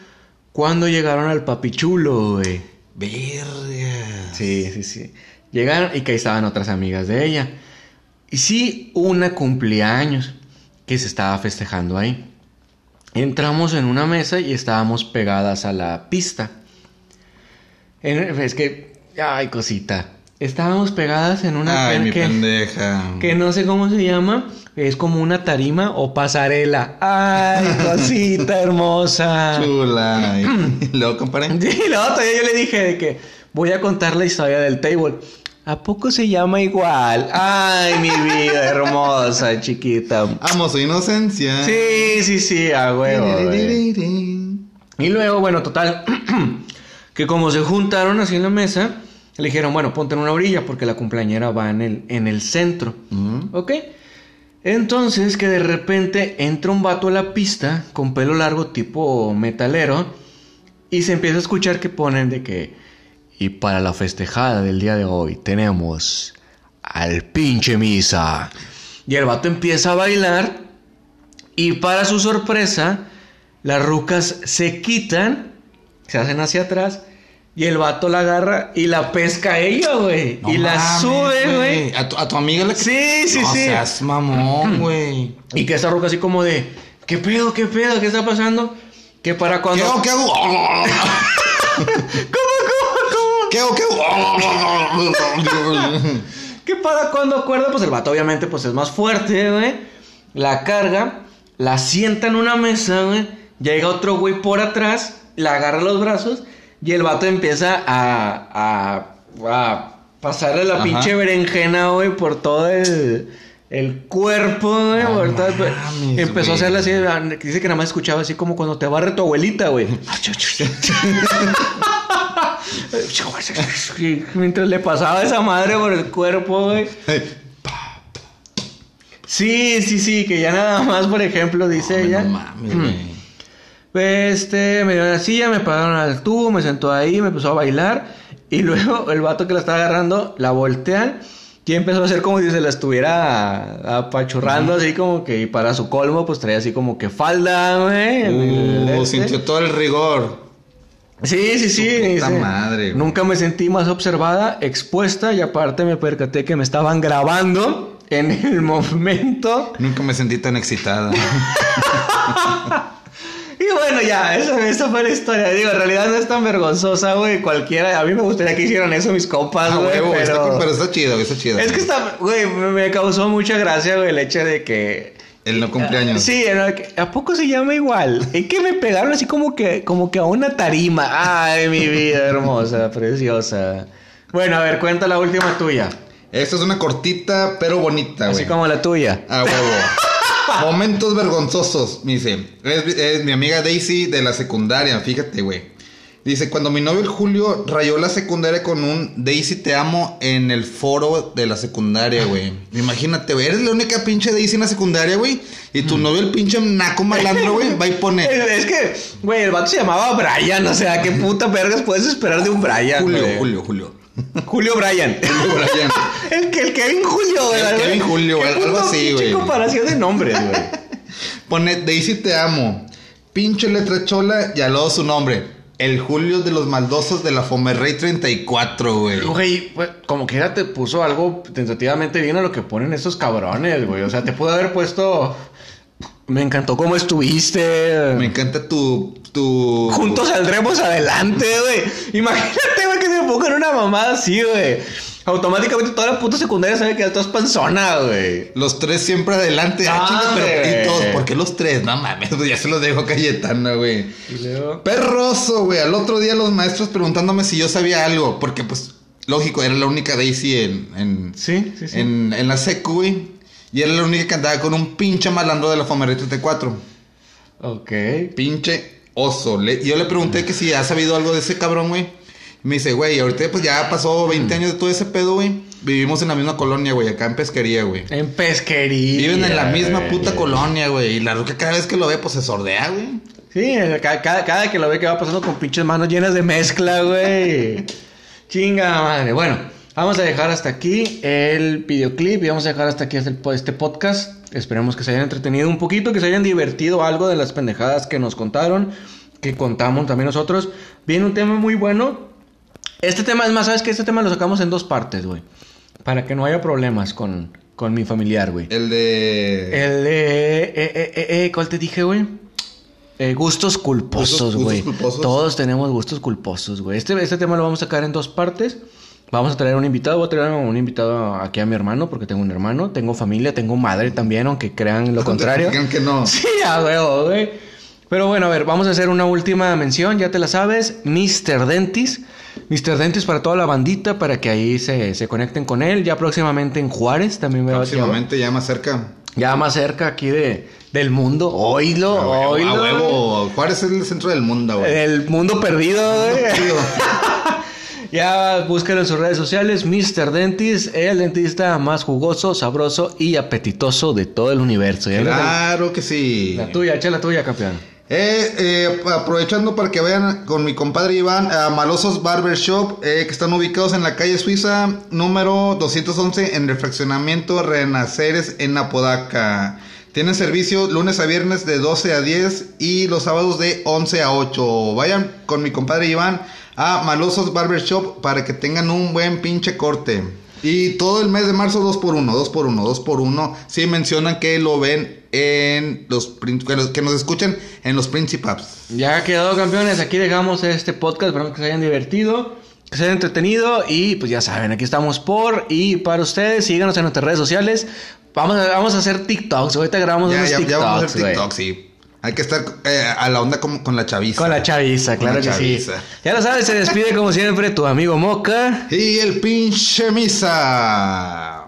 cuando llegaron al papichulo, güey. Verga. Sí, sí, sí. Llegaron y que ahí estaban otras amigas de ella. Y sí, una cumpleaños que se estaba festejando ahí. Entramos en una mesa y estábamos pegadas a la pista. Es que, ay, cosita. Estábamos pegadas en una Ay, mi que, pendeja. que no sé cómo se llama. Es como una tarima o pasarela. Ay, cosita hermosa. Chula. Y luego comparé. Sí, la otra yo le dije de que voy a contar la historia del table. ¿A poco se llama igual? Ay, mi vida hermosa, chiquita. Amo su inocencia. Sí, sí, sí, a huevo. Y luego, bueno, total, que como se juntaron así en la mesa, le dijeron, bueno, ponte en una orilla porque la cumpleañera va en el, en el centro. ¿Ok? Entonces que de repente entra un vato a la pista con pelo largo tipo metalero y se empieza a escuchar que ponen de que y para la festejada del día de hoy tenemos al pinche misa. Y el vato empieza a bailar y para su sorpresa las rucas se quitan, se hacen hacia atrás y el vato la agarra y la pesca a ella, güey. No y la sube, güey. A tu, a tu amiga la que... Sí, sí, no sí. seas mamón, güey. Y que esa ruca así como de, ¿qué pedo, qué pedo, qué está pasando? Que para ¿Qué cuando... hago? ¿Qué hago? ¿Cómo, cómo, cómo? ¿Qué hago? ¿Qué hago? Que para cuando acuerda, pues el vato obviamente pues es más fuerte, güey. La carga, la sienta en una mesa, güey. Llega otro güey por atrás, la agarra los brazos y el vato empieza a, a, a pasarle la Ajá. pinche berenjena, güey, por todo el, el cuerpo, güey. No por todo- mames, empezó a hacerle así, dice que nada más escuchaba así como cuando te barre tu abuelita, güey. Mientras le pasaba esa madre por el cuerpo, güey. Sí, sí, sí, que ya nada más, por ejemplo, dice ella. No mames, güey. Este, me dio la silla, me pagaron al tubo, me sentó ahí, me empezó a bailar. Y luego el vato que la estaba agarrando, la voltean. Y empezó a hacer como si se la estuviera apachurrando, así como que, y para su colmo, pues traía así como que falda, güey. Uh, este. sintió todo el rigor. Sí, sí, sí. Puta madre. Nunca me sentí más observada, expuesta, y aparte me percaté que me estaban grabando en el momento. Nunca me sentí tan excitada. Y bueno, ya, eso, esa fue la historia. Digo, en realidad no es tan vergonzosa, güey. Cualquiera, a mí me gustaría que hicieran eso mis compas, Ah, güey. huevo, está pero... pero está chido, está chido. Es que está, güey, me causó mucha gracia, güey, el hecho de que. El no cumpleaños. Sí, ¿no? Que, ¿a poco se llama igual? Es que me pegaron así como que, como que a una tarima. Ay, mi vida hermosa, preciosa. Bueno, a ver, cuenta la última tuya. Esta es una cortita, pero bonita, güey. Así como la tuya. A huevo. Momentos vergonzosos, me dice. Es, es mi amiga Daisy de la secundaria, fíjate, güey. Dice, cuando mi novio el Julio rayó la secundaria con un Daisy te amo en el foro de la secundaria, güey. Imagínate, güey, eres la única pinche Daisy en la secundaria, güey. Y Mm. tu novio el pinche naco malandro, güey, va y pone Es, que, güey, el vato se llamaba Brian, o sea, ¿qué puta vergas puedes esperar de un Brian? Julio? Julio, Julio. Julio Brian. Julio Brian. el, que, el Kevin Julio, güey. El Kevin Julio, qué algo así, güey. comparación de nombres, güey. Pone Daisy te amo. Pinche letra chola y al lado su nombre. El Julio de los maldosos de la Fomerrey 34, güey. Güey, pues, como que ya te puso algo tentativamente bien a lo que ponen estos cabrones, güey. O sea, te pudo haber puesto. Me encantó cómo estuviste. Me encanta tu. Tu. Juntos saldremos adelante, güey. Imagínate, güey, que se pongan una mamada así, güey. Automáticamente toda la puta secundaria sabe que estás panzona, güey. Los tres siempre adelante. Ah, chinga, pero. Y todos, ¿por qué los tres? No mames, ya se los dejo Cayetana, güey. Perroso, güey. Al otro día los maestros preguntándome si yo sabía algo. Porque, pues, lógico, era la única Daisy en. en Sí, sí, sí. En, en la secu, güey. Y era la única que andaba con un pinche malandro de la Fomerrey 34. Ok. Pinche oso. Le- yo le pregunté que si ha sabido algo de ese cabrón, güey. Me dice, güey, ahorita pues ya pasó 20 años de todo ese pedo, güey. Vivimos en la misma colonia, güey, acá en pesquería, güey. En pesquería. Viven en la misma güey. puta colonia, güey. Y la ruca cada vez que lo ve, pues se sordea, güey. Sí, cada, cada, cada que lo ve que va pasando con pinches manos llenas de mezcla, güey. Chinga madre. Bueno, vamos a dejar hasta aquí el videoclip y vamos a dejar hasta aquí este, este podcast. Esperemos que se hayan entretenido un poquito, que se hayan divertido algo de las pendejadas que nos contaron, que contamos también nosotros. Viene un tema muy bueno. Este tema, es más, ¿sabes qué? Este tema lo sacamos en dos partes, güey. Para que no haya problemas con, con mi familiar, güey. El de. El de. Eh, eh, eh, eh, ¿Cuál te dije, güey? Eh, gustos culposos, güey. Todos tenemos gustos culposos, güey. Este, este tema lo vamos a sacar en dos partes. Vamos a traer un invitado. Voy a traer un invitado aquí a mi hermano, porque tengo un hermano. Tengo familia, tengo madre también, aunque crean lo contrario. Digan que no. Sí, a huevo, güey. Pero bueno, a ver, vamos a hacer una última mención, ya te la sabes. Mr. Dentis. Mr. Dentis para toda la bandita, para que ahí se, se conecten con él. Ya próximamente en Juárez también me va a Próximamente, ya más cerca. ya más cerca aquí de, del mundo. Oílo, A oílo. a huevo. Juárez es el centro del mundo, güey. El mundo perdido, güey. Ya búsquenlo en sus redes sociales. Mr. Dentis, el dentista más jugoso, sabroso y apetitoso de todo el universo. Ya Claro que sí. La tuya, echa la tuya, campeón. Eh, eh, aprovechando para que vayan con mi compadre Iván a Malosos Barber Shop, eh, que están ubicados en la calle Suiza, número 211, en el fraccionamiento Renaceres, en Apodaca. Tienen servicio lunes a viernes de 12 a 10 y los sábados de 11 a 8. Vayan con mi compadre Iván a Malosos Barber Shop para que tengan un buen pinche corte. Y todo el mes de marzo 2 por 1 2 por 1 2 por 1 Sí mencionan que lo ven en los que nos, que nos escuchen en los Principaps. Ya quedó, campeones. Aquí dejamos este podcast. Esperamos que se hayan divertido, que se hayan entretenido. Y pues ya saben, aquí estamos por y para ustedes. Síganos en nuestras redes sociales. Vamos a, vamos a hacer TikToks. Ahorita grabamos Ya, unos ya, TikToks. ya vamos a hacer güey. TikTok, sí. Hay que estar eh, a la onda como con la chaviza. Con la chaviza, claro la que sí. chaviza. Ya lo sabes, se despide como siempre tu amigo Moca. Y el pinche misa.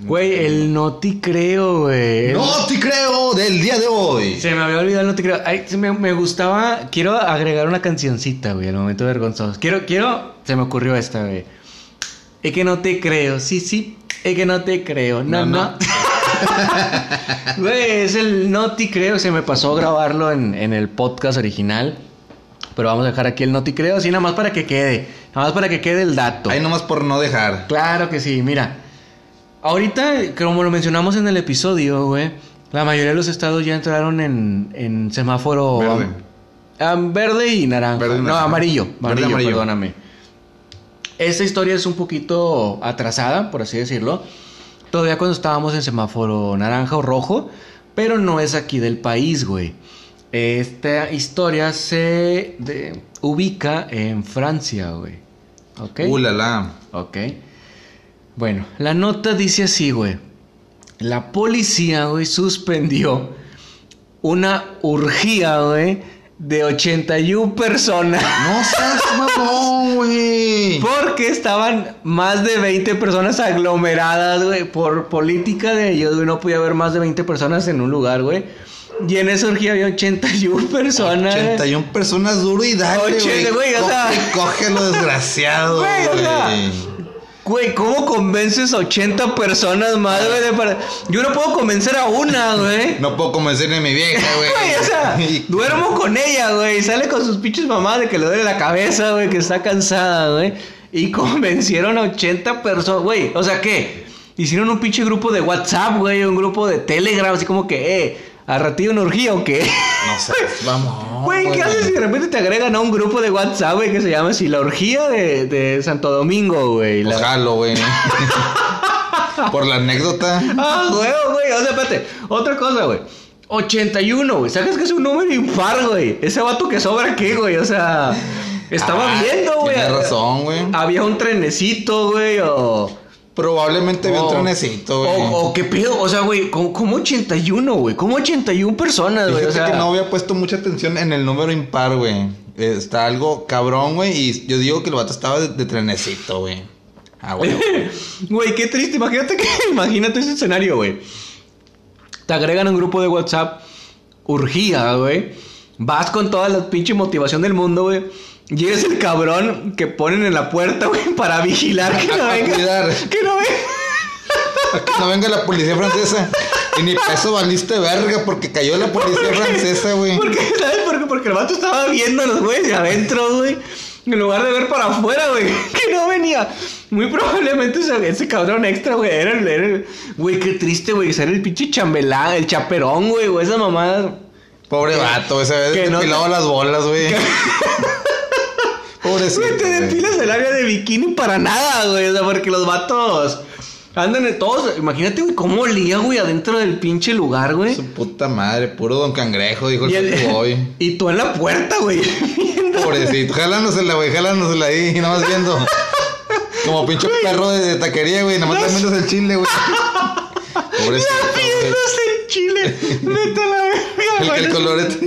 Güey, el no te creo, güey. No te creo del día de hoy. Se me había olvidado el no te creo. Ay, me, me gustaba. Quiero agregar una cancioncita, güey, al momento vergonzoso. Quiero, quiero. Se me ocurrió esta, güey. Es que no te creo, sí, sí. Es que no te creo, no, No, no. no. Güey, es el no te creo. Se me pasó grabarlo en, en el podcast original. Pero vamos a dejar aquí el no te creo, así nada más para que quede. Nada más para que quede el dato. Ahí nomás por no dejar. Claro que sí, mira. Ahorita, como lo mencionamos en el episodio, güey, la mayoría de los estados ya entraron en, en semáforo Verde. verde y naranja. Verde y No, naranja. amarillo. Verde y Amarillo, amarillo. perdóname. Esta historia es un poquito atrasada, por así decirlo. Todavía cuando estábamos en semáforo naranja o rojo, pero no es aquí del país, güey. Esta historia se de- ubica en Francia, güey. ¿Ok? Uh, la, la. Ok. Bueno, la nota dice así, güey. La policía, güey, suspendió una urgía, güey, de 81 personas. No seas mamón, güey. Porque estaban más de 20 personas aglomeradas, güey. Por política de ellos, güey. No podía haber más de 20 personas en un lugar, güey. Y en esa orgía había 81 personas. güey. 81 personas duro y dale, 80, güey, o sea- y coge lo desgraciado, Güey, o sea, güey. ¿cómo convences a 80 personas más, güey? de para- Yo no puedo convencer a una, güey. No puedo convencer ni a mi vieja, güey. Güey, o sea, duermo con ella, güey. Sale con sus pinches mamás de que le duele la cabeza, güey, que está cansada, güey. Y convencieron a 80 personas, güey. O sea, ¿qué? Hicieron un pinche grupo de WhatsApp, güey, un grupo de Telegram, así como que, eh, ¿a ratito una orgía o qué? No seas mamón. Güey, ¿qué haces si de repente te agregan a un grupo de WhatsApp, güey, que se llama así la orgía de, de Santo Domingo, güey? Pues La- jalo, güey. Por la anécdota. Ah, güey, güey. O sea, espérate. Otra cosa, güey. 81, güey. ¿Sabes que es un número impar, güey? Ese vato que sobra, ¿qué, güey? O sea, estaba Ah, viendo, güey. Tienes razón, güey. Había un trenecito, güey, o... Probablemente vi o- un trenecito, güey. O, o qué pedo, o sea, güey, ¿cómo, cómo 81, güey? ¿Cómo 81 personas, güey? O sea, que no había puesto mucha atención en el número impar, güey. Está algo cabrón, güey. Y yo digo que el vato estaba de, de trenecito, güey. Ah, güey. Güey, qué triste. Imagínate que, imagínate ese escenario, güey. Te agregan un grupo de WhatsApp, urgía, güey. Vas con toda la pinche motivación del mundo, güey. Y eres el cabrón que ponen en la puerta, güey, para vigilar que no A- a venga. cuidar. Que no venga. Que no venga la policía francesa. Y ni peso valiste verga porque cayó la policía francesa, güey. Porque, ¿sabes por qué? Porque el vato estaba viéndonos, güey, de adentro, güey. En lugar de ver para afuera, güey. Que no venía. Muy probablemente ese, ese cabrón extra, güey. Era el. era el- Güey, qué triste, güey. Ser el pinche chambelán, el chaperón, güey. O esa mamada. Pobre vato, ese vez no depilado te- las bolas, güey. Pobrecito. Güey, te güey. depilas el área de bikini para nada, güey. O sea, porque los vatos andan en todos. Imagínate, güey, cómo olía, güey, adentro del pinche lugar, güey. Su puta madre, puro don cangrejo, dijo el, Y, el- boy. y tú en la puerta, güey. Pobrecito, jalándosela, güey, jalándosela ahí, nada más viendo. Como pinche perro de, de taquería, güey, nada más comiéndose el chile, güey. Pobrecito, güey. Chile. Vete a la verga, El, güey. el colorete.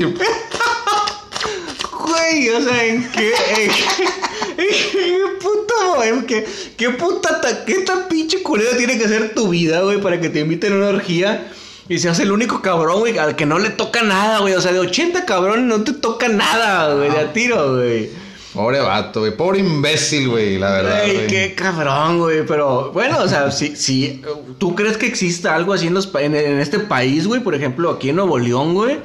Güey, o sea, ¿en qué? ¿En qué, qué puto, en qué, qué puta, ta- qué tan pinche culera tiene que ser tu vida, güey, para que te inviten a una orgía y seas el único cabrón, güey, al que no le toca nada, güey? O sea, de 80 cabrones no te toca nada, güey, de a tiro, güey. Pobre vato, güey. Pobre imbécil, güey, la verdad. Güey. qué cabrón, güey. Pero bueno, o sea, si, si tú crees que exista algo así en, los, en, en este país, güey, por ejemplo, aquí en Nuevo León, güey.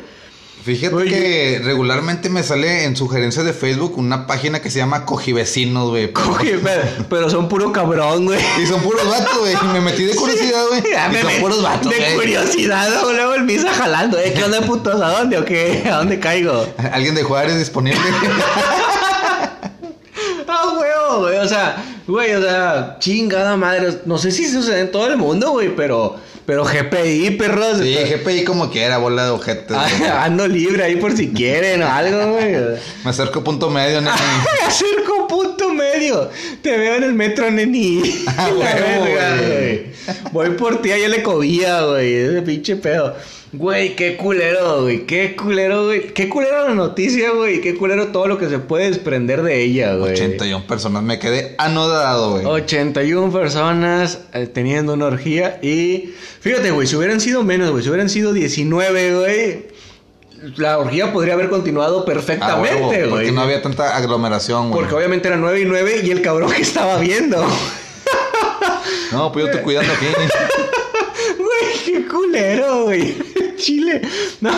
Fíjate Oye. que regularmente me sale en sugerencias de Facebook una página que se llama Cojivecinos, güey. Oye, pero, pero son puro cabrón, güey. Y son puros vatos, güey. Y me metí de curiosidad, güey. Son puros vatos, De güey. curiosidad, luego el misa jalando. ¿eh? ¿Qué onda, putos? ¿A dónde o qué? ¿A dónde caigo? Alguien de Juárez disponible. Güey. O sea, güey, o sea, chingada madre. No sé si sucede en todo el mundo, güey, pero, pero GPI, perros. sí, GPI como quiera, bola de ojetes. Ah. Ando libre ahí por si quieren o algo, güey. Me acerco punto medio, nene. Me acerco punto medio. Te veo en el metro, neni. Ah, güey. güey. Voy por ti, allá le cobía, güey. Ese pinche pedo. Güey, qué culero, güey. Qué culero, güey. Qué culero la noticia, güey. Qué culero todo lo que se puede desprender de ella, güey. 81 personas, me quedé anodado, güey. 81 personas eh, teniendo una orgía y fíjate, güey, si hubieran sido menos, güey, si hubieran sido 19, güey, la orgía podría haber continuado Ah, perfectamente, huevo, güey. Porque no había tanta aglomeración, güey. Porque obviamente era 9 y 9 y el cabrón que estaba viendo. No, pues yo estoy cuidando aquí. Güey, qué culero, güey. Chile. No,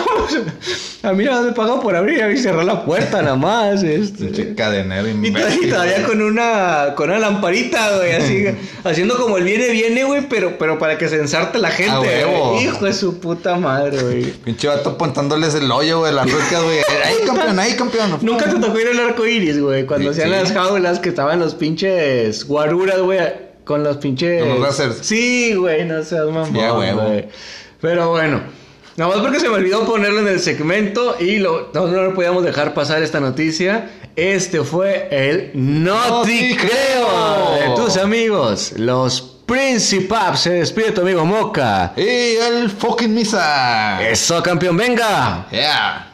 a mí nada más me pagan por abrir y cerrar la puerta nada más. Este. Cadenero Y imbécil, todavía, y todavía güey. con una con una lamparita, güey, así haciendo como el viene viene, güey, pero pero para que se ensarte la gente. Güey. Hijo de su puta madre, güey. Pinche vato apuntándoles el hoyo, güey, las roscas, güey. Ahí, campeón, ahí, campeón. Nunca te tocó ir al arco iris, güey, cuando Sí, hacían sí. las jaulas que estaban los pinches guaruras, güey, con los pinches. Con los racers. Sí, güey, no seas mamón. Sí, a huevo. güey. Pero bueno. Nada más porque se me olvidó ponerlo en el segmento y lo, no, no lo podíamos dejar pasar esta noticia. Este fue el No, No te te creo creo. de tus amigos, los Principaps. Se despide tu amigo Moca. Y el fucking misa. Eso, campeón, venga. Yeah.